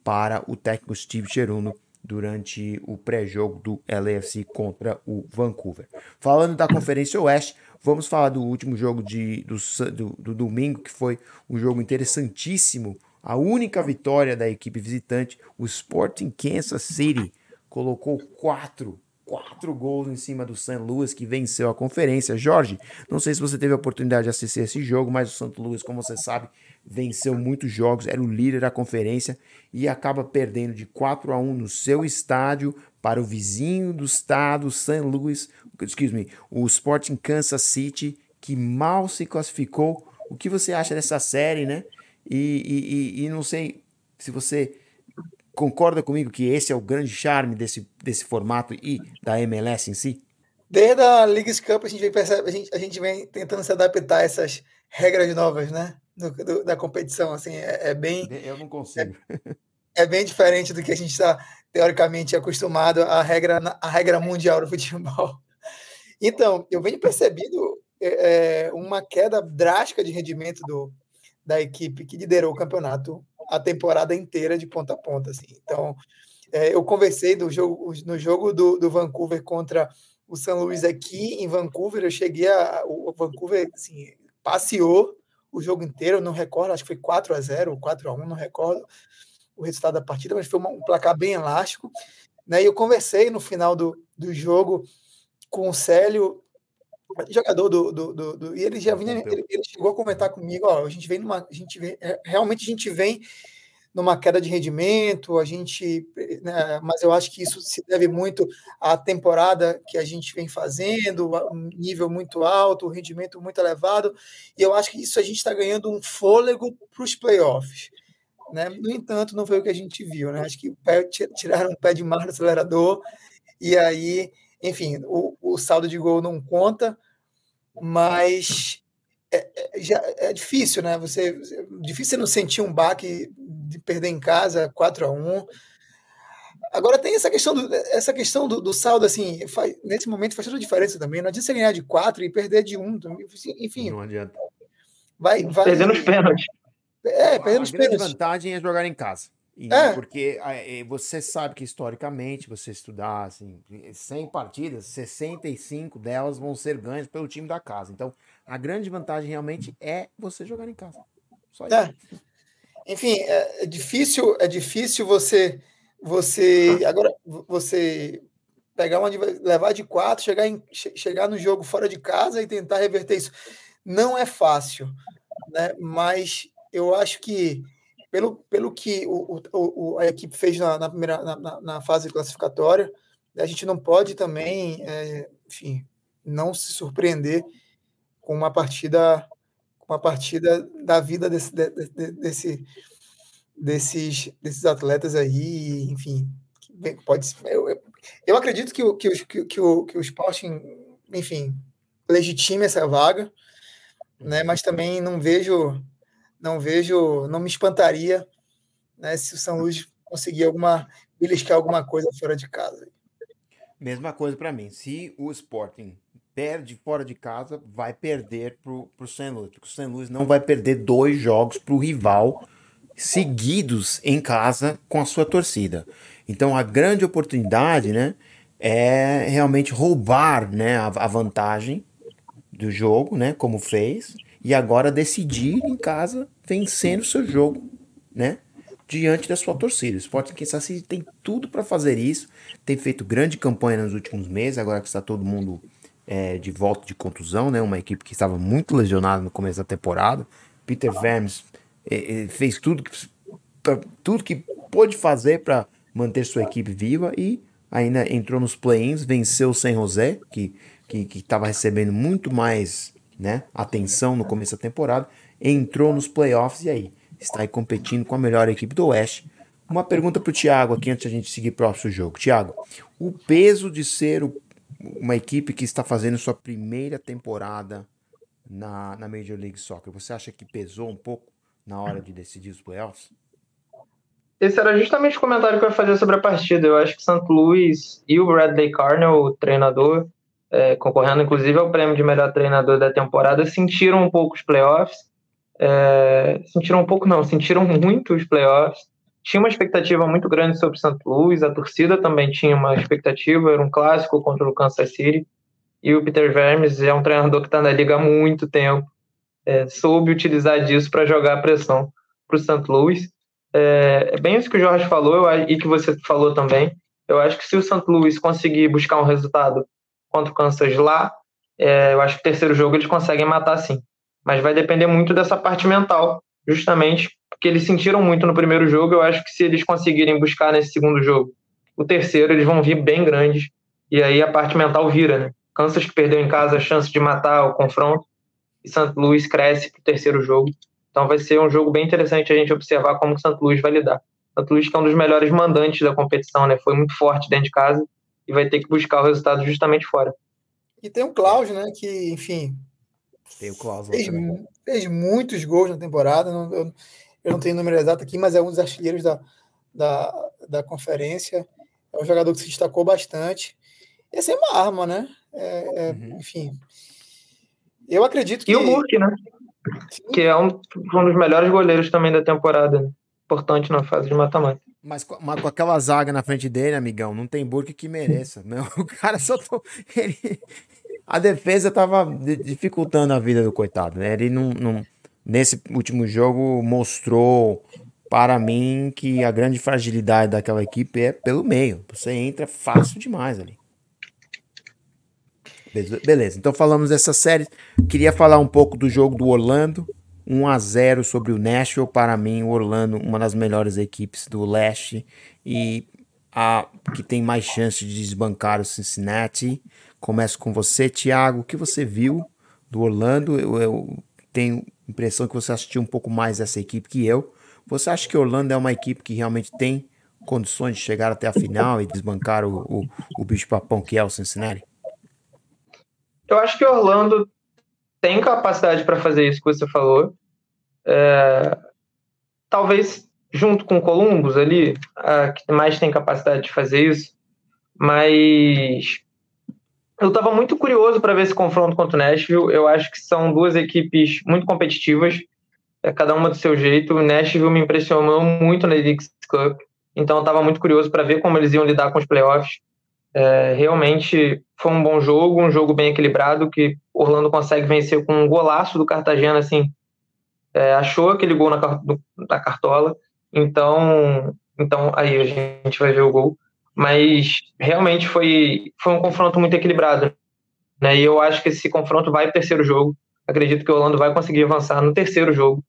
S1: para o técnico Steve Cheruno durante o pré-jogo do LAFC contra o Vancouver. Falando da Conferência Oeste, Vamos falar do último jogo de, do, do, do domingo, que foi um jogo interessantíssimo. A única vitória da equipe visitante, o Sporting Kansas City, colocou quatro quatro gols em cima do St. Louis, que venceu a conferência. Jorge, não sei se você teve a oportunidade de assistir esse jogo, mas o St. Louis, como você sabe, venceu muitos jogos, era o líder da conferência e acaba perdendo de 4 a 1 no seu estádio para o vizinho do estado, St. Louis, excuse me, o Sporting Kansas City, que mal se classificou. O que você acha dessa série, né? E, e, e não sei se você concorda comigo que esse é o grande charme desse, desse formato e da MLS em si?
S2: Desde a Leagues Cup a gente vem, percebe, a gente, a gente vem tentando se adaptar a essas regras novas, né? Do, do, da competição, assim, é, é, bem...
S1: Eu não consigo.
S2: É, é bem diferente do que a gente está, teoricamente, acostumado à regra, à regra mundial do futebol. Então, eu venho percebendo é, uma queda drástica de rendimento do, da equipe que liderou o campeonato a temporada inteira de ponta a ponta. Assim. Então, é, eu conversei do jogo, no jogo do, do Vancouver contra o São Luís aqui em Vancouver. Eu cheguei a. O Vancouver assim, passeou o jogo inteiro, não recordo, acho que foi 4 a 0 ou 4 a 1 não recordo o resultado da partida, mas foi um placar bem elástico. Né? E eu conversei no final do, do jogo com o Célio jogador do, do, do, do, e ele já vinha, ele, ele, chegou a comentar comigo, ó, a gente vem numa, a gente vem, é, realmente a gente vem numa queda de rendimento, a gente, né, mas eu acho que isso se deve muito à temporada que a gente vem fazendo, um nível muito alto, um rendimento muito elevado, e eu acho que isso a gente está ganhando um fôlego para os playoffs. Né? No entanto, não foi o que a gente viu, né? Acho que tiraram o pé de mar do acelerador, e aí enfim, o, o saldo de gol não conta, mas é, é, já é difícil, né? Você difícil você não sentir um baque de perder em casa 4 a 1 Agora tem essa questão do, essa questão do, do saldo, assim, faz, nesse momento faz toda a diferença também. Não adianta você ganhar de 4 e perder de 1. Enfim.
S1: Não adianta.
S3: Vai, vai, perdendo os pênaltis.
S2: É, perdendo os pênaltis.
S1: A vantagem é jogar em casa. E, é. Porque é, você sabe que historicamente, você estudar assim, 100 partidas, 65 delas vão ser ganhas pelo time da casa. Então, a grande vantagem realmente é você jogar em casa. Só isso.
S2: É. Enfim, é, é, difícil, é difícil você você agora você pegar uma levar de quatro, chegar em, chegar no jogo fora de casa e tentar reverter isso. Não é fácil, né? Mas eu acho que pelo, pelo que o, o, a equipe fez na, na primeira na, na, fase classificatória, a gente não pode também, é, enfim, não se surpreender com uma partida uma partida da vida desse, desse, desses, desses atletas aí, enfim, pode eu, eu acredito que o, que, o, que, o, que o Sporting, enfim, legitime essa vaga, né, mas também não vejo, não vejo, não me espantaria né, se o São Luís conseguir alguma, beliscar alguma coisa fora de casa.
S1: Mesma coisa para mim. Se o Sporting perde fora de casa, vai perder pro, pro St. Louis. Porque o St. Louis não vai perder dois jogos pro rival seguidos em casa com a sua torcida. Então a grande oportunidade, né, é realmente roubar, né, a, a vantagem do jogo, né, como fez, e agora decidir em casa vencendo o seu jogo, né, diante da sua torcida. O Sporting Kansas City tem tudo para fazer isso, tem feito grande campanha nos últimos meses, agora que está todo mundo é, de volta de contusão, né? Uma equipe que estava muito lesionada no começo da temporada. Peter Vermes é, é, fez tudo que, tudo que pôde fazer para manter sua equipe viva e ainda entrou nos play-ins, venceu o San José, que que estava recebendo muito mais né, atenção no começo da temporada, entrou nos playoffs e aí está aí competindo com a melhor equipe do Oeste. Uma pergunta para o Thiago aqui antes de a gente seguir para o próximo jogo. Thiago, o peso de ser o, uma equipe que está fazendo sua primeira temporada na, na Major League Soccer, você acha que pesou um pouco na hora de decidir os playoffs?
S3: Esse era justamente o comentário que eu ia fazer sobre a partida. Eu acho que St. Louis e o Bradley Carnell, o treinador, é, concorrendo inclusive ao prêmio de melhor treinador da temporada, sentiram um pouco os playoffs é, sentiram um pouco, não, sentiram muito os playoffs. Tinha uma expectativa muito grande sobre o Santo Luís, a torcida também tinha uma expectativa, era um clássico contra o Kansas City. E o Peter Vermes é um treinador que está na liga há muito tempo, é, soube utilizar disso para jogar a pressão para o Santo Luís. É, é, bem isso que o Jorge falou eu, e que você falou também. Eu acho que se o Santo Luís conseguir buscar um resultado contra o Kansas lá, é, eu acho que o terceiro jogo eles conseguem matar sim mas vai depender muito dessa parte mental, justamente porque eles sentiram muito no primeiro jogo. Eu acho que se eles conseguirem buscar nesse segundo jogo, o terceiro, eles vão vir bem grandes, e aí a parte mental vira, né? Kansas que perdeu em casa a chance de matar o confronto, e Santo Luís cresce para o terceiro jogo. Então vai ser um jogo bem interessante a gente observar como o Santo Luís vai lidar. Santo Luís que é um dos melhores mandantes da competição, né? Foi muito forte dentro de casa e vai ter que buscar o resultado justamente fora.
S2: E tem o Cláudio, né? Que, enfim,
S1: tem o Klaus
S2: fez, fez, muitos gols na temporada. Não, eu, eu, não tenho o número exato aqui, mas é um dos artilheiros da, da, da conferência. É um jogador que se destacou bastante. Essa é uma arma, né? É, é, uhum. Enfim. Eu acredito que.
S3: E o Burke, né? Sim. Que é um, um dos melhores goleiros também da temporada. Né? Importante na fase de mata-mata.
S1: Mas, mas, com aquela zaga na frente dele, amigão, não tem Burke que mereça. Meu, o cara só. Tô, ele, a defesa estava dificultando a vida do coitado, né? Ele não, não, nesse último jogo mostrou para mim que a grande fragilidade daquela equipe é pelo meio. Você entra fácil demais ali. Beleza, então falamos dessa série. Queria falar um pouco do jogo do Orlando. 1 a 0 sobre o Nashville. Para mim, o Orlando, uma das melhores equipes do leste e a que tem mais chance de desbancar o Cincinnati. Começo com você, Thiago. O que você viu do Orlando? Eu, eu tenho impressão que você assistiu um pouco mais essa equipe que eu. Você acha que Orlando é uma equipe que realmente tem condições de chegar até a final e desbancar o, o, o bicho-papão que é o Cincinnati?
S3: Eu acho que Orlando tem capacidade para fazer isso que você falou. É, talvez junto com Columbus ali, a que mais tem capacidade de fazer isso, mas eu estava muito curioso para ver esse confronto contra o Nashville. Eu acho que são duas equipes muito competitivas, é, cada uma do seu jeito. O Nashville me impressionou muito na Leagues Cup, então eu estava muito curioso para ver como eles iam lidar com os playoffs. É, realmente foi um bom jogo, um jogo bem equilibrado, que Orlando consegue vencer com um golaço do Cartagena, assim, é, achou aquele gol na, da cartola, então, então aí a gente vai ver o gol mas realmente foi, foi um confronto muito equilibrado. Né? E eu acho que esse confronto vai para o terceiro jogo. Acredito que o Orlando vai conseguir avançar no terceiro jogo.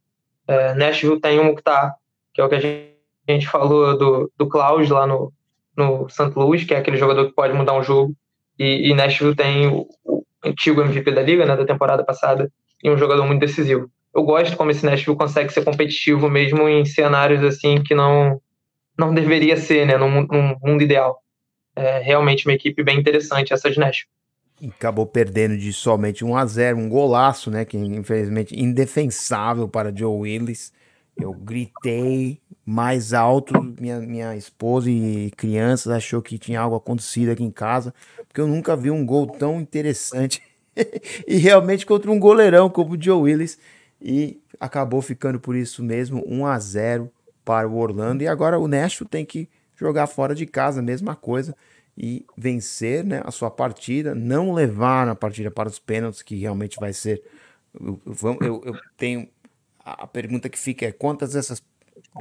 S3: É, Nashville tem um Mukhtar, que é o que a gente, a gente falou do, do Klaus lá no, no St. Louis, que é aquele jogador que pode mudar um jogo. E, e Nashville tem o, o, antigo MVP da liga, né, da temporada passada, e um jogador muito decisivo. Eu gosto como esse Nashville consegue ser competitivo mesmo em cenários assim que não não deveria ser, né, num, num mundo ideal. É realmente uma equipe bem interessante essa de Nashville.
S1: Acabou perdendo de somente 1 a 0 um golaço, né? Que infelizmente indefensável para Joe Willis. Eu gritei mais alto, minha, minha esposa e crianças achou que tinha algo acontecido aqui em casa, porque eu nunca vi um gol tão interessante e realmente contra um goleirão como o Joe Willis e acabou ficando por isso mesmo 1 a 0 para o Orlando e agora o Nashville tem que jogar fora de casa, mesma coisa e vencer, né, a sua partida, não levar a partida para os pênaltis, que realmente vai ser eu, eu, eu tenho a pergunta que fica é quantas dessas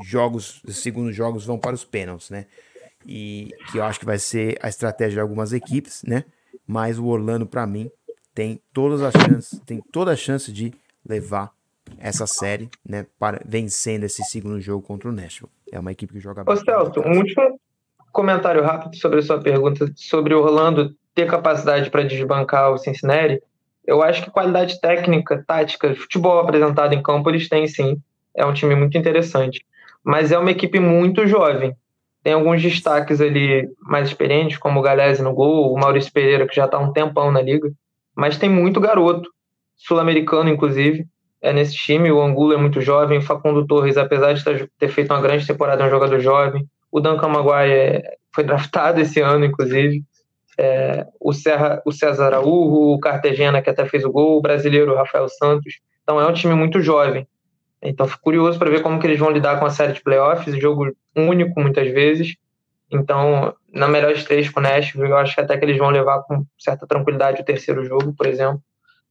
S1: jogos, segundos jogos vão para os pênaltis, né? E que eu acho que vai ser a estratégia de algumas equipes, né? Mas o Orlando, para mim, tem todas as chances, tem toda a chance de levar essa série, né? Para vencendo esse segundo jogo contra o Nashville. É uma equipe que joga
S3: bem. Ô Celso, um último comentário rápido sobre a sua pergunta sobre o Orlando ter capacidade para desbancar o Cincinnati. Eu acho que qualidade técnica, tática, futebol apresentado em campo, eles têm sim. É um time muito interessante. Mas é uma equipe muito jovem. Tem alguns destaques ali mais experientes, como o Galese no gol, o Maurício Pereira, que já está um tempão na liga. Mas tem muito garoto, sul-americano, inclusive, é nesse time. O Angulo é muito jovem, o Facundo Torres, apesar de ter feito uma grande temporada, é um jogador jovem. O Duncan Maguire foi draftado esse ano, inclusive é, o, Serra, o César Araújo, o Cartagena, que até fez o gol, o brasileiro Rafael Santos. Então é um time muito jovem. Então fico curioso para ver como que eles vão lidar com a série de playoffs, jogo único muitas vezes. Então, na melhor de três com o Nashville, eu acho que até que eles vão levar com certa tranquilidade o terceiro jogo, por exemplo.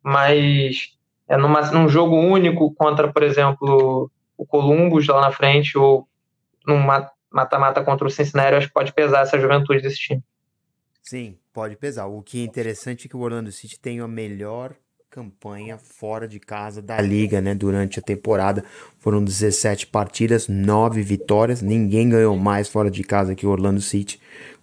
S3: Mas é numa, num jogo único contra, por exemplo, o Columbus lá na frente, ou num mata-mata contra o Cincinnati, acho que pode pesar essa juventude desse time.
S1: Sim, pode pesar. O que é interessante é que o Orlando City tem a melhor campanha fora de casa da liga, né? Durante a temporada foram 17 partidas, 9 vitórias. Ninguém ganhou mais fora de casa que o Orlando City.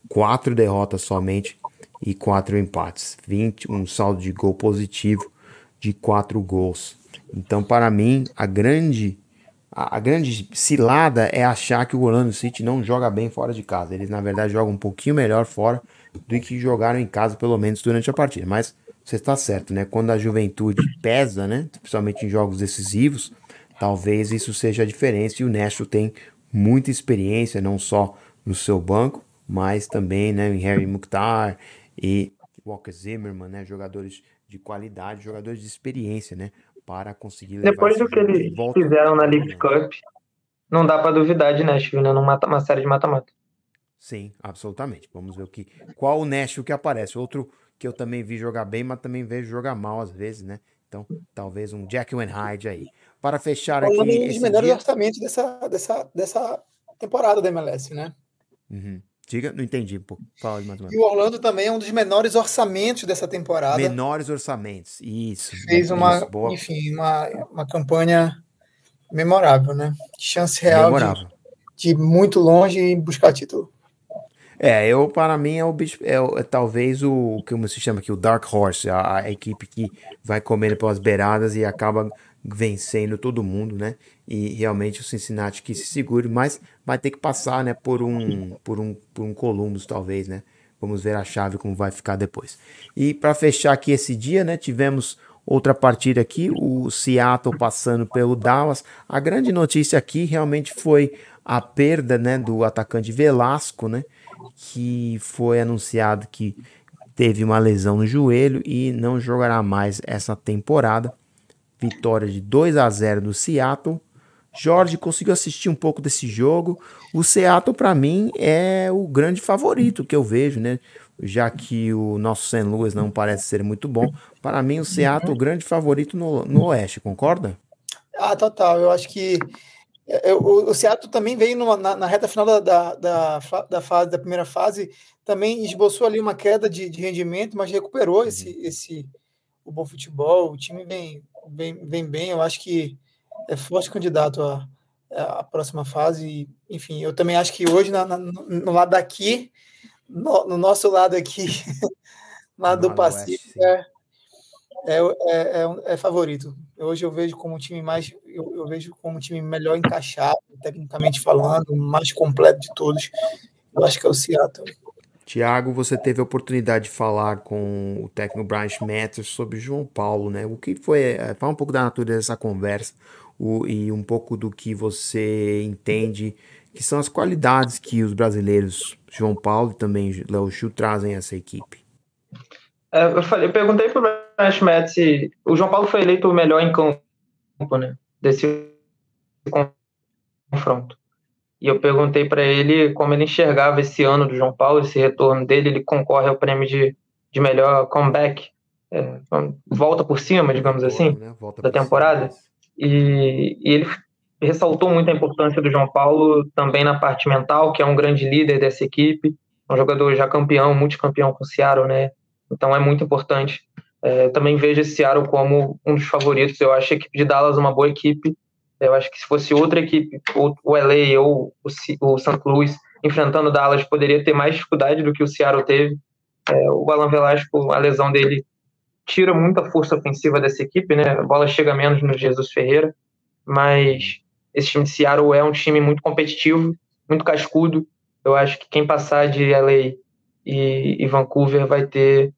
S1: Quatro derrotas somente e quatro empates. 20, um saldo de gol positivo de quatro gols. Então, para mim, a grande a, grande cilada é achar que o Orlando City não joga bem fora de casa. Eles, na verdade, jogam um pouquinho melhor fora do que jogaram em casa, pelo menos durante a partida. Mas você está certo, né? Quando a juventude pesa, né? Principalmente em jogos decisivos, talvez isso seja a diferença. E o Nashville tem muita experiência, não só no seu banco, mas também né, em Harry Mukhtar e Walker Zimmerman, né? Jogadores de qualidade, jogadores de experiência, né? Para conseguir
S3: levar Depois do que eles fizeram na League Cup, não dá para duvidar de Nashville, né? Numa uma série de mata-mata.
S1: Sim, absolutamente. Vamos ver o que. Qual o Nashville que aparece? Outro que eu também vi jogar bem, mas também vejo jogar mal às vezes, né? Então, talvez um Jack Hyde aí. Para fechar aqui.
S2: Um dos menores dia... orçamentos dessa, dessa, dessa temporada da MLS, né?
S1: Uhum. Diga, não entendi, pô. Fala
S2: mais uma E o Orlando também é um dos menores orçamentos dessa temporada.
S1: Menores orçamentos, isso.
S2: Fez uma, isso, enfim, uma, uma campanha memorável, né? Chance real de, de muito longe buscar título.
S1: É, eu para mim é o é, é talvez o que se chama aqui o Dark Horse, a, a, equipe que vai comendo pelas beiradas e acaba vencendo todo mundo, né? E realmente o Cincinnati que se segure, mas vai ter que passar, né, por um por um por um Columbus talvez, né? Vamos ver a chave como vai ficar depois. E para fechar aqui esse dia, né, tivemos outra partida aqui, o Seattle passando pelo Dallas. A grande notícia aqui realmente foi a perda, né, do atacante Velasco, né? que foi anunciado que teve uma lesão no joelho e não jogará mais essa temporada. Vitória de 2 a 0 do Seattle. Jorge conseguiu assistir um pouco desse jogo. O Seattle, para mim, é o grande favorito que eu vejo, né? Já que o nosso St. Louis não parece ser muito bom. Para mim, o Seattle é o grande favorito no, no Oeste, concorda?
S2: Ah, total. Eu acho que é, é, o, o Seattle também veio numa, na, na, reta final da, da, da, da, fase, da primeira fase, também esboçou ali uma queda de, de rendimento, mas recuperou uhum. esse, esse o bom futebol. O time vem, vem, vem bem, eu acho que é forte candidato é, a próxima fase. Enfim, eu também acho que hoje, na, na, no lado daqui, no, no, nosso lado aqui, lado do Pacífico, é, é, é, é, é, favorito. Hoje eu vejo como um time mais, eu, eu, vejo como um time melhor encaixado, tecnicamente falando, mais completo de todos. Eu acho que é o Seattle.
S1: Tiago, você teve a oportunidade de falar com o técnico Brian Schmetzer sobre João Paulo, né? O que foi, é, fala um pouco da natureza dessa conversa o, e um pouco do que você entende que são as qualidades que os brasileiros, João Paulo e também Léo Chu, trazem a essa equipe.
S3: É, eu, falei, eu perguntei para o Brian Schmetzer se o João Paulo foi eleito o melhor em campo, né? Desse confronto. E eu perguntei para ele como ele enxergava esse ano do João Paulo, esse retorno dele. Ele concorre ao prêmio de, de melhor comeback, é, volta por cima, digamos assim, né? da temporada. E, e, ele ressaltou muito a importância do João Paulo também na parte mental, que é um grande líder dessa equipe, um jogador já campeão, multicampeão com o Seattle, né? Então é muito importante. É, também vejo esse Seattle como um dos favoritos. Eu acho a equipe de Dallas uma boa equipe. Eu acho que se fosse outra equipe, o LA ou o St. Louis, enfrentando o Dallas, poderia ter mais dificuldade do que o Seattle teve. É, o Alan Velasco, a lesão dele, tira muita força ofensiva dessa equipe, né? A bola chega menos no Jesus Ferreira, mas esse time de Seattle é um time muito competitivo, muito cascudo. Eu acho que quem passar de LA e, e Vancouver vai ter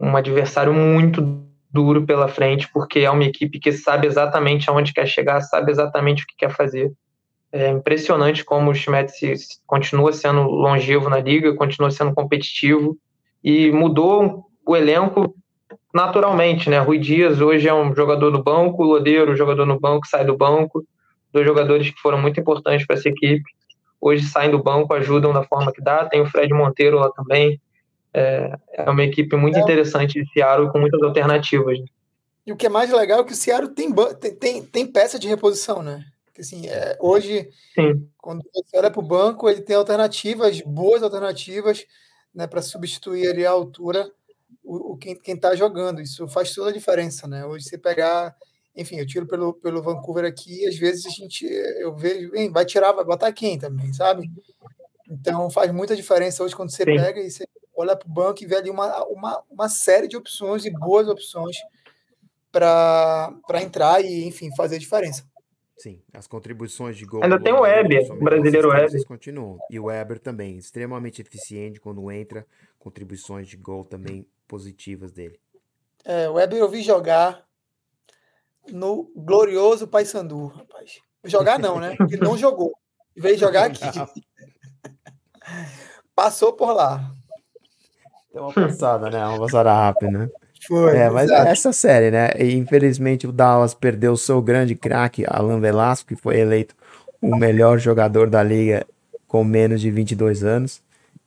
S3: um adversário muito duro pela frente, porque é uma equipe que sabe exatamente aonde quer chegar, sabe exatamente o que quer fazer. É impressionante como o Schmetz continua sendo longevo na liga, continua sendo competitivo e mudou o elenco naturalmente, né? Rui Dias hoje é um jogador do banco, o Lodeiro, jogador no banco, sai do banco, dois jogadores que foram muito importantes para essa equipe. Hoje saem do banco, ajudam da forma que dá. Tem o Fred Monteiro lá também, é, é uma equipe muito é. interessante de Seattle com muitas alternativas. Né?
S2: E o que é mais legal é que o Seattle tem, tem, tem peça de reposição, né? Porque, assim, é, hoje, Sim. quando você olha para o banco, ele tem alternativas, boas alternativas, né, para substituir ali a altura o, o quem está jogando. Isso faz toda a diferença, né? Hoje você pegar, enfim, eu tiro pelo, pelo Vancouver aqui, às vezes a gente, eu vejo, hein, vai tirar, vai botar quem também, sabe? Então faz muita diferença hoje quando você Sim. pega e você olhar para o banco e ver ali uma, uma, uma série de opções e boas opções para entrar e, enfim, fazer a diferença.
S1: Sim, as contribuições de gol.
S3: Ainda tem o Weber, o brasileiro Weber.
S1: Continuam. E o Weber também, extremamente eficiente quando entra, contribuições de gol também positivas dele.
S2: É, o Weber eu vi jogar no glorioso Paysandu, rapaz. Jogar não, né? Ele não jogou. Veio jogar aqui. Passou por lá.
S1: Deu uma passada, né? Uma passada rápida, né? Foi, é, mas essa série, né? E, infelizmente o Dallas perdeu o seu grande craque, Alan Velasco, que foi eleito o melhor jogador da liga com menos de 22 anos.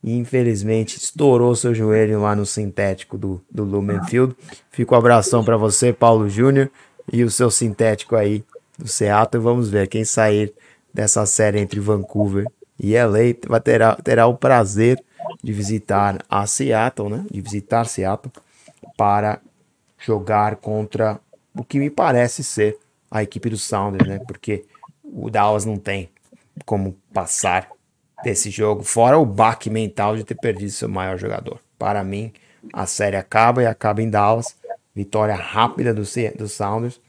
S1: E infelizmente estourou seu joelho lá no sintético do, do Lumen Field. Fica um abração para você, Paulo Júnior, e o seu sintético aí do Seattle. Vamos ver quem sair dessa série entre Vancouver e LA vai terá, terá o prazer de visitar a Seattle, né? De visitar Seattle para jogar contra o que me parece ser a equipe do Sounders, né? Porque o Dallas não tem como passar desse jogo, fora o baque mental de ter perdido seu maior jogador. Para mim, a série acaba e acaba em Dallas. Vitória rápida do, do Sounders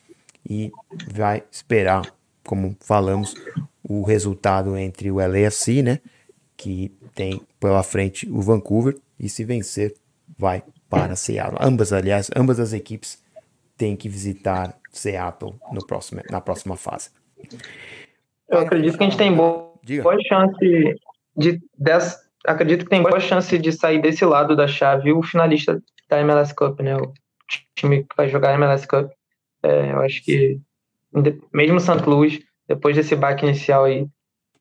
S1: e vai esperar, como falamos, o resultado entre o LAFC, né? Que tem pela frente o Vancouver e se vencer vai para Seattle. Ambas, aliás, ambas as equipes têm que visitar Seattle no próximo, na próxima fase.
S3: Eu acredito que a gente tem boa, boa chance de dessa, acredito que tem boa chance de sair desse lado da chave o finalista da MLS Cup, né? O time que vai jogar a MLS Cup. É, eu acho que mesmo St. Louis, depois desse baque inicial aí,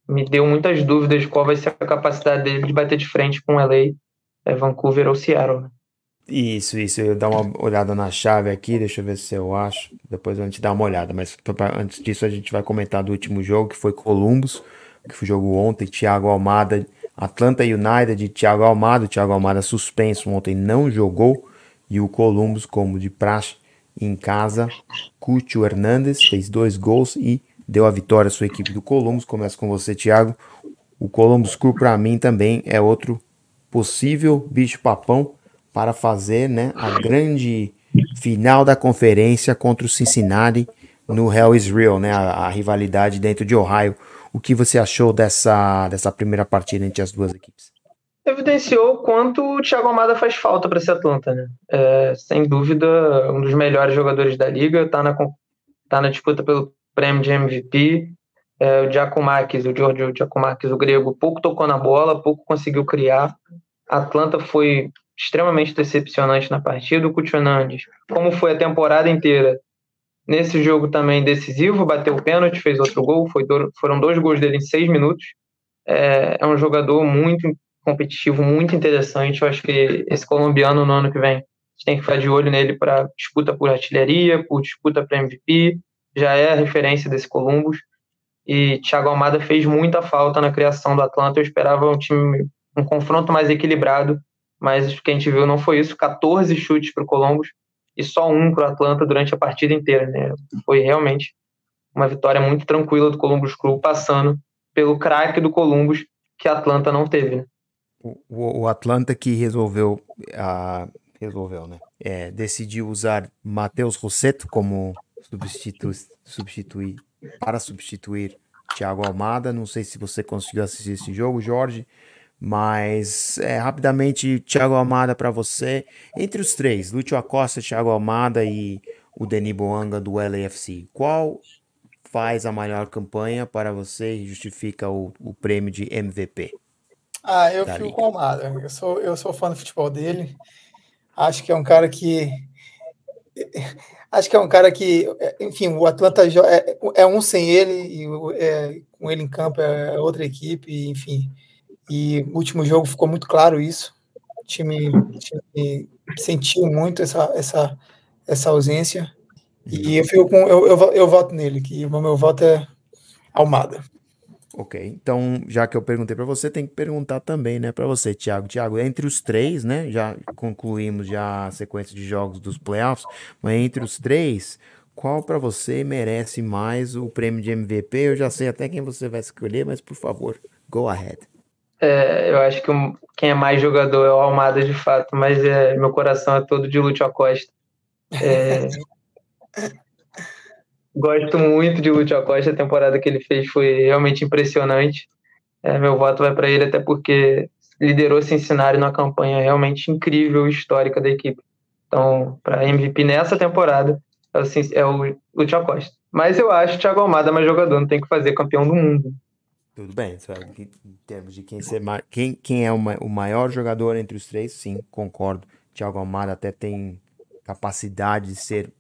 S3: me deu muitas dúvidas de qual vai ser a capacidade dele de bater de frente com LA, é Vancouver ou Seattle. Né?
S1: Isso, isso. Eu dar uma olhada na chave aqui, deixa eu ver se eu acho. Depois a gente dá uma olhada. Mas antes disso, a gente vai comentar do último jogo, que foi Columbus, que foi o jogo ontem. Thiago Almada, Atlanta United de Thiago Almada. O Thiago Almada suspenso ontem não jogou. E o Columbus, como de praxe, em casa. Cúcio Hernandes fez dois gols e deu a vitória à sua equipe do Columbus. Começa com você, Thiago. O Columbus Crew, para mim, também é outro possível bicho-papão para fazer né, a grande final da conferência contra o Cincinnati no Hell is Real, né, a, a rivalidade dentro de Ohio. O que você achou dessa, dessa primeira partida entre as duas equipes?
S3: Evidenciou o quanto o Thiago Almada faz falta para esse Atlanta, né? É, sem dúvida, um dos melhores jogadores da liga, está na, tá na disputa pelo prêmio de MVP. É, o Giacomakis, o Giorgio Giacomakis, o grego, pouco tocou na bola, pouco conseguiu criar. A Atlanta foi extremamente decepcionante na partida. O Coutinho Hernandes, como foi a temporada inteira, nesse jogo também decisivo, bateu o pênalti, fez outro gol, foi foram dois gols dele em seis minutos. É, é, um jogador muito competitivo, muito interessante. Eu acho que esse colombiano no ano que vem, a gente tem que ficar de olho nele para disputa por artilharia, por disputa para MVP. Já é a referência desse Columbus e Thiago Almada fez muita falta na criação do Atlanta. Eu esperava um time, um confronto mais equilibrado, mas o que a gente viu não foi isso. 14 chutes para o Columbus e só um para o Atlanta durante a partida inteira. Né? Foi realmente uma vitória muito tranquila do Columbus Crew, passando pelo craque do Columbus que a Atlanta não teve. Né?
S1: O, o, Atlanta que resolveu, uh, resolveu, né? É, decidiu usar Matheus Rossetto como substitu substituir para substituir Thiago Almada. Não sei se você conseguiu assistir esse jogo, Jorge, mas é, rapidamente, Thiago Almada para você. Entre os três, Lúcio Acosta, Thiago Almada e o Denis Boanga do LAFC, qual faz a maior campanha para você e justifica o, o prêmio de MVP?
S2: Ah, eu fico com o Almada. Eu sou, eu sou fã do futebol dele. Acho que é um cara que Acho que é um cara que, enfim, o Atlanta é, é um sem ele, e é, com ele em campo é outra equipe, enfim. E o último jogo ficou muito claro isso. O time, time sentiu muito essa, essa, essa ausência. E eu, fico com, eu, eu, eu voto nele, que o meu voto é Almada.
S1: Ok, então já que eu perguntei para você, tem que perguntar também, né, para você, Thiago. Thiago, entre os três, né, já concluímos já a sequência de jogos dos playoffs, mas entre os três, qual para você merece mais o prêmio de MVP? Eu já sei até quem você vai escolher, mas por favor, go ahead.
S3: É, eu acho que quem é mais jogador é o Almada de fato, mas é, meu coração é todo de Lúcio Acosta. É, Gosto muito de Lúcio Acosta, a temporada que ele fez foi realmente impressionante. É, meu voto vai para ele, até porque liderou Cincinnati numa campanha realmente incrível, histórica da equipe. Então, para MVP nessa temporada, é o, é o Lúcio Acosta. Mas eu acho o Thiago Almada mais jogador, não tem que fazer campeão do mundo.
S1: Tudo bem, em termos de quem, ser, quem, quem é o maior jogador entre os três, sim, concordo. Thiago Almada até tem capacidade de ser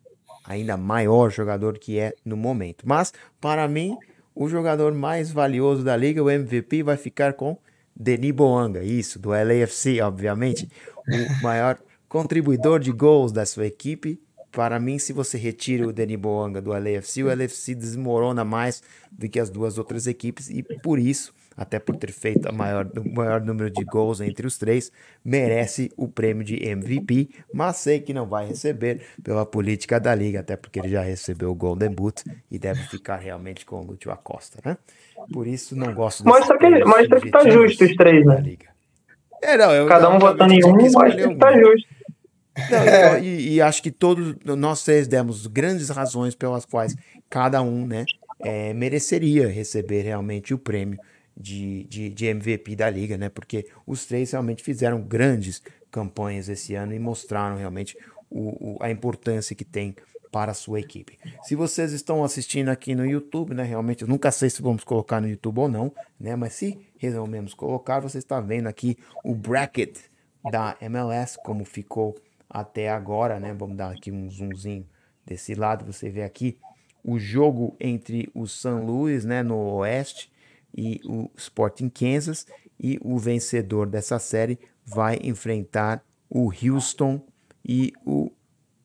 S1: ainda maior jogador que é no momento. Mas, para mim, o jogador mais valioso da liga, o MVP, vai ficar com Denis Boanga, isso, do LAFC, obviamente, o maior contribuidor de gols da sua equipe. Para mim, se você retira o Denis Boanga do LAFC, o LAFC desmorona mais do que as duas outras equipes e por isso até por ter feito a maior, o maior número de gols entre os três, merece o prêmio de MVP, mas sei que não vai receber pela política da liga, até porque ele já recebeu o Golden Boot e deve ficar realmente com o Lúcio Acosta, né? Por isso não gosto
S3: Mostra que, mostra que tá justo os três, né? É, não, eu, Cada um votando em um, mostra que tá justo.
S1: Não, e, e, acho que todos nós três demos grandes razões pelas quais cada um, né, é, mereceria receber realmente o prêmio de, de, de MVP da liga, né? Porque os três realmente fizeram grandes campanhas esse ano e mostraram realmente o, o, a importância que tem para a sua equipe. Se vocês estão assistindo aqui no YouTube, né, realmente eu nunca sei se vamos colocar no YouTube ou não, né, mas se resolvemos colocar, você está vendo aqui o bracket da MLS como ficou até agora, né? Vamos dar aqui um zoomzinho desse lado, você vê aqui o jogo entre o San Luis, né, no oeste e o Sporting Kansas e o vencedor dessa série vai enfrentar o Houston e o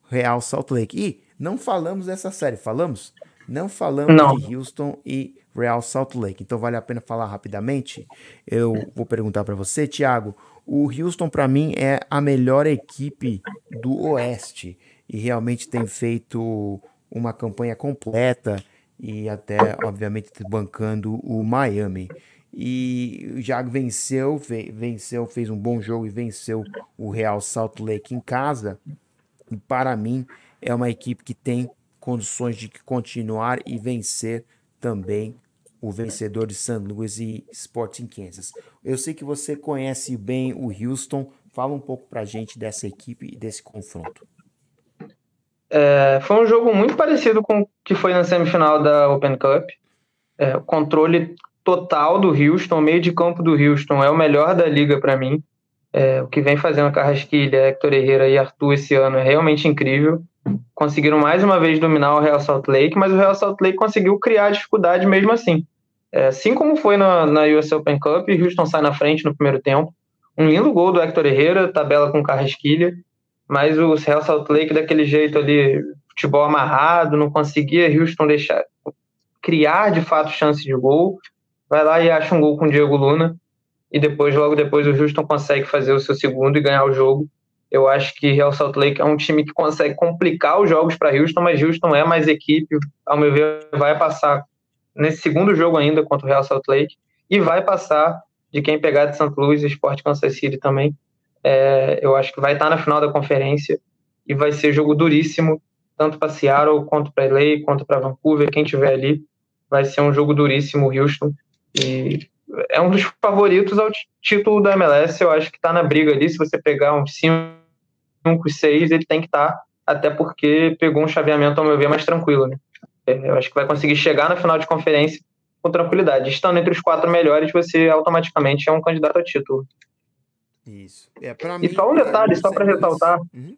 S1: Real Salt Lake. E não falamos dessa série, falamos? Não falamos não. de Houston e Real Salt Lake. Então vale a pena falar rapidamente. Eu vou perguntar para você, Thiago. O Houston para mim é a melhor equipe do Oeste e realmente tem feito uma campanha completa e até, obviamente, bancando o Miami. E o Jago venceu, venceu, fez um bom jogo e venceu o Real Salt Lake em casa. E para mim, é uma equipe que tem condições de continuar e vencer também o vencedor de St. Louis e Sporting Kansas. Eu sei que você conhece bem o Houston. Fala um pouco para a gente dessa equipe e desse confronto.
S3: É, foi um jogo muito parecido com o que foi na semifinal da Open Cup. É, o controle total do Houston, o meio de campo do Houston é o melhor da liga para mim. É, o que vem fazendo Carrasquilha, Hector Herrera e Arthur esse ano é realmente incrível. Conseguiram mais uma vez dominar o Real Salt Lake, mas o Real Salt Lake conseguiu criar dificuldade mesmo assim. É, assim como foi na, na US Open Cup, Houston sai na frente no primeiro tempo. Um lindo gol do Hector Herrera, tabela com Carrasquilha mas o Real Salt Lake daquele jeito ali, futebol amarrado, não conseguia Houston deixar criar de fato chance de gol. Vai lá e acha um gol com o Diego Luna e depois logo depois o Houston consegue fazer o seu segundo e ganhar o jogo. Eu acho que Real Salt Lake é um time que consegue complicar os jogos para Houston, mas Houston é mais equipe, ao meu ver, vai passar nesse segundo jogo ainda contra o Real Salt Lake e vai passar de quem pegar de St. Louis e Sport Kansas City também. É, eu acho que vai estar na final da conferência e vai ser jogo duríssimo, tanto para Seattle, quanto para LA, quanto para Vancouver, quem tiver ali. Vai ser um jogo duríssimo, Houston. E é um dos favoritos ao título da MLS. Eu acho que está na briga ali. Se você pegar uns 5, 6, ele tem que estar, tá, até porque pegou um chaveamento, ao meu ver, mais tranquilo. Né? É, eu acho que vai conseguir chegar na final de conferência com tranquilidade. Estando entre os quatro melhores, você automaticamente é um candidato a título.
S1: Isso. É, pra
S3: e
S1: mim,
S3: só um detalhe, só para ressaltar.
S1: Uhum.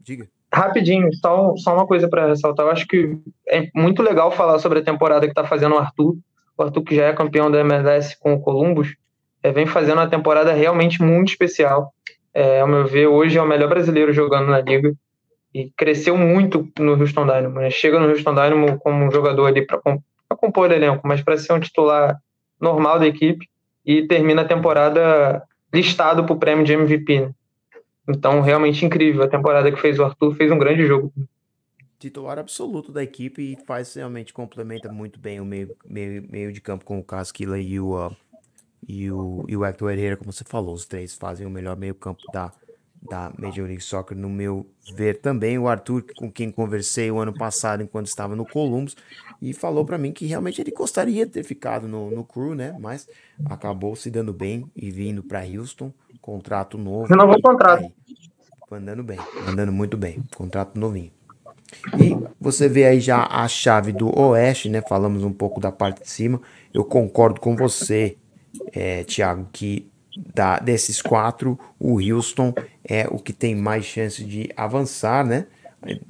S1: Diga.
S3: Rapidinho, só, só uma coisa para ressaltar. Eu acho que é muito legal falar sobre a temporada que está fazendo o Arthur. O Arthur, que já é campeão da MLS com o Columbus, é, vem fazendo uma temporada realmente muito especial. É, ao meu ver, hoje é o melhor brasileiro jogando na liga e cresceu muito no Houston Dynamo. Né? Chega no Houston Dynamo como um jogador ali para compor o elenco, mas para ser um titular normal da equipe e termina a temporada listado para o prêmio de MVP. Né? Então, realmente incrível. A temporada que fez o Arthur fez um grande jogo.
S1: Titular absoluto da equipe e faz realmente complementa muito bem o meio, meio, meio de campo com o Casquila e o, uh, e, o, e o Hector Herrera, como você falou. Os três fazem o melhor meio campo da, da Major League Soccer, no meu ver também. O Arthur, com quem conversei o ano passado, enquanto estava no Columbus, e falou para mim que realmente ele gostaria de ter ficado no, no crew, né? Mas acabou se dando bem e vindo para Houston, contrato novo.
S3: Renovou o contrato. Aí,
S1: andando bem, andando muito bem, contrato novinho. E você vê aí já a chave do Oeste, né? Falamos um pouco da parte de cima. Eu concordo com você, é, Thiago, que da, desses quatro, o Houston é o que tem mais chance de avançar, né?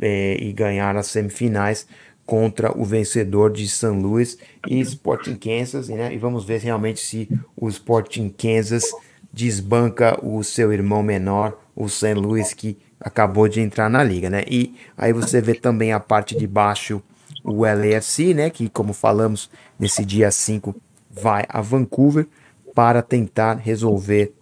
S1: É, e ganhar as semifinais contra o vencedor de St. Louis e Sporting Kansas, né? E vamos ver realmente se o Sporting Kansas desbanca o seu irmão menor, o St. Louis, que acabou de entrar na liga, né? E aí você vê também a parte de baixo o LAFC, né? Que, como falamos, nesse dia 5 vai a Vancouver para tentar resolver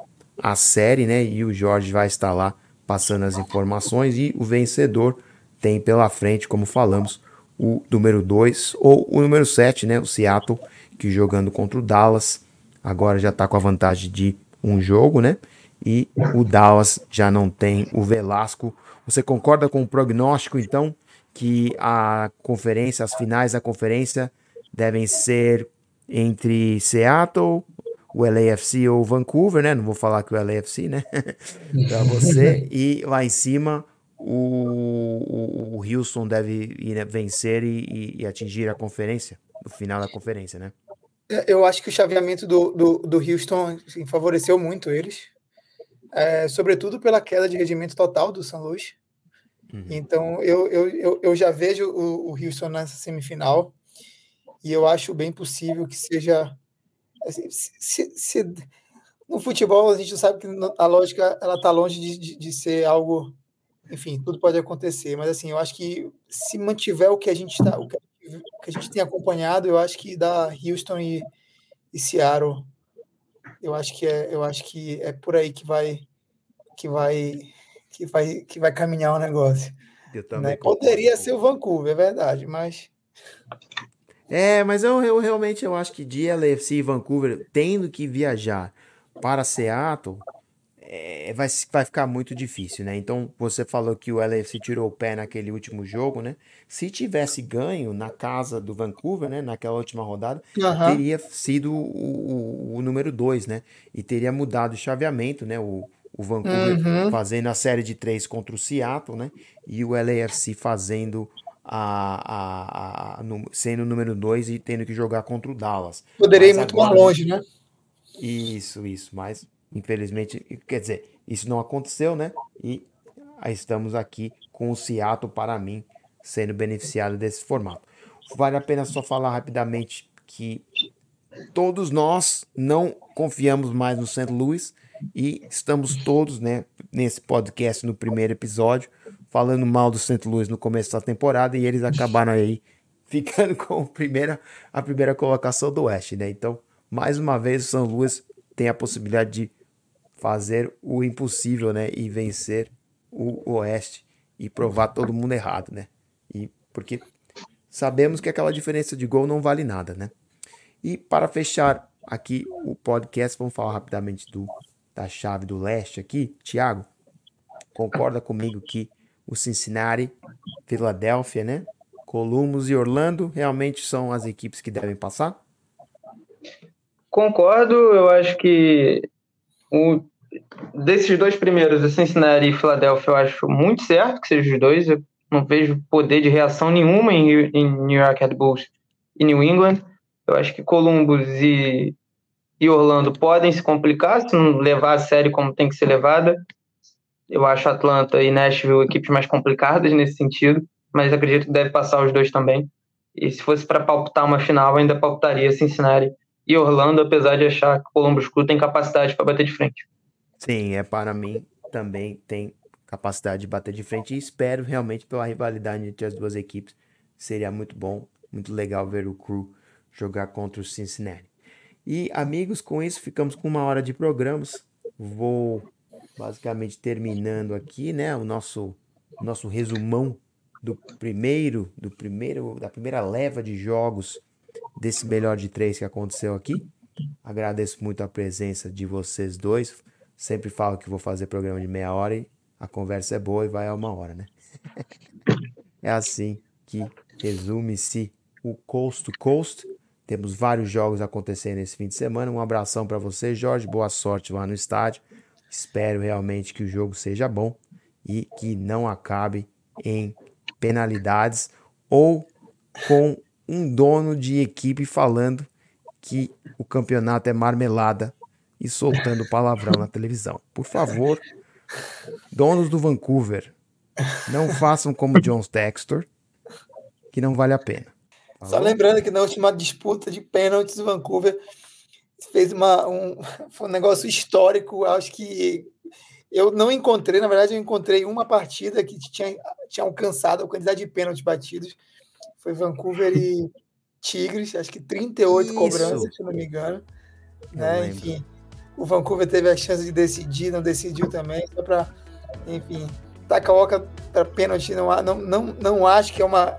S1: a série, né? E o Jorge vai estar lá passando as informações e o vencedor tem pela frente, como falamos, o número 2 ou o número 7, né, o Seattle, que jogando contra o Dallas, agora já está com a vantagem de um jogo, né? E o Dallas já não tem o Velasco. Você concorda com o prognóstico, então, que a conferência, as finais da conferência devem ser entre Seattle, o LAFC ou Vancouver, né? Não vou falar que o LAFC, né? para você. E lá em cima, o, o, o Houston deve ir, né, vencer e, e, atingir a conferência, no final da conferência, né?
S2: É, eu acho que o chaveamento do, do, do Houston assim, favoreceu muito eles, é, sobretudo pela queda de rendimento total do São Luís. Uhum. Então, eu, eu, eu, eu, já vejo o, o Houston nessa semifinal e eu acho bem possível que seja. Assim, se, se, no futebol, a gente sabe que a lógica ela está longe de, de, de ser algo enfim, tudo pode acontecer, mas assim, eu acho que se mantiver o que a gente está, o que a gente tem acompanhado, eu acho que da Houston e, e Seattle, eu acho que é, eu acho que é por aí que vai que vai que vai que vai caminhar o negócio.
S1: Eu também
S2: né? Poderia ser o Vancouver, é verdade, mas
S1: É, mas eu, eu realmente eu acho que de LFC e Vancouver tendo que viajar para Seattle é, vai, vai ficar muito difícil, né? Então você falou que o LFC tirou o pé naquele último jogo, né? Se tivesse ganho na casa do Vancouver, né? Naquela última rodada,
S2: Aham.
S1: teria sido o, o, o número 2, né? E teria mudado o chaveamento, né? O, o Vancouver
S2: Uhum.
S1: fazendo a série de três contra o Seattle, né? E o LAFC fazendo a, a, a- a sendo o número 2 e tendo que jogar contra o Dallas.
S2: Poderia ir muito mais
S1: agora, né?
S2: longe, né?
S1: Isso, isso, mas infelizmente, quer dizer, isso não aconteceu, né? E aí estamos aqui com o Seattle, para mim, sendo beneficiado desse formato. Vale a pena só falar rapidamente que todos nós não confiamos mais no St. Louis e estamos todos, né, nesse podcast no primeiro episódio, falando mal do St. Louis no começo da temporada e eles acabaram aí ficando com a primeira, a primeira colocação do Oeste, né? Então, mais uma vez, o São Luís tem a possibilidade de fazer o impossível, né? E vencer o Oeste e provar todo mundo errado, né? E porque sabemos que aquela diferença de gol não vale nada, né? E para fechar aqui o podcast, vamos falar rapidamente do, da chave do leste aqui. Thiago, concorda comigo que o Cincinnati, Filadélfia, né? Columbus e Orlando realmente são as equipes que devem passar?
S3: Concordo, eu acho que o, desses dois primeiros, o Cincinnati e Philadelphia, eu acho muito certo que sejam os dois. Eu não vejo poder de reação nenhuma em, em New York Red Bulls e New England. Eu acho que Columbus e, e Orlando podem se complicar se não levar a série como tem que ser levada. Eu acho Atlanta e Nashville equipes mais complicadas nesse sentido, mas acredito que deve passar os dois também. E se fosse para palpitar uma final, ainda palpitaria Cincinnati e Orlando, apesar de achar que o Columbus Crew tem capacidade para bater de frente.
S1: Sim, é para mim também tem capacidade de bater de frente e espero realmente pela rivalidade entre as duas equipes. Seria muito bom, muito legal ver o Crew jogar contra o Cincinnati. E amigos, com isso ficamos com uma hora de programas. Vou basicamente terminando aqui, né, o nosso nosso resumão do primeiro, do primeiro, da primeira leva de jogos desse melhor de três que aconteceu aqui. Agradeço muito a presença de vocês dois. Sempre falo que vou fazer programa de meia hora e a conversa é boa e vai a uma hora, né? é assim que resume-se o Coast to Coast. Temos vários jogos acontecendo esse fim de semana. Um abração para você, Jorge. Boa sorte lá no estádio. Espero realmente que o jogo seja bom e que não acabe em penalidades ou com um dono de equipe falando que o campeonato é marmelada e soltando palavrão na televisão. Por favor, donos do Vancouver, não façam como John Textor, que não vale a pena.
S2: Só
S1: Falou?
S2: lembrando que na última disputa de pênaltis, o Vancouver fez uma, um, um negócio histórico. Acho que eu não encontrei, na verdade, eu encontrei uma partida que tinha, tinha alcançado a quantidade de pênaltis batidos. Foi Vancouver e Tigres, acho que 38
S1: Isso.
S2: cobranças, se não me engano. Né? Enfim, o Vancouver teve a chance de decidir, não decidiu também, só para, enfim, Takaoka para pênalti, não, não, não, não acho que é uma.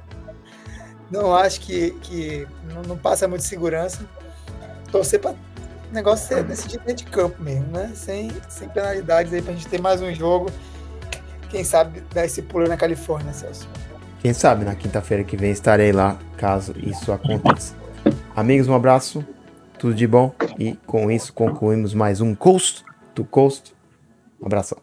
S2: Não acho que, que não, não passa muito segurança. Torcer para negócio ser decidido dentro de campo mesmo, né? Sem, sem penalidades aí para a gente ter mais um jogo. Quem sabe dar esse pulo na Califórnia, Celso.
S1: Quem sabe na quinta-feira que vem estarei lá, caso isso aconteça. Amigos, um abraço, tudo de bom e com isso concluímos mais um Coast to Coast. Um abração.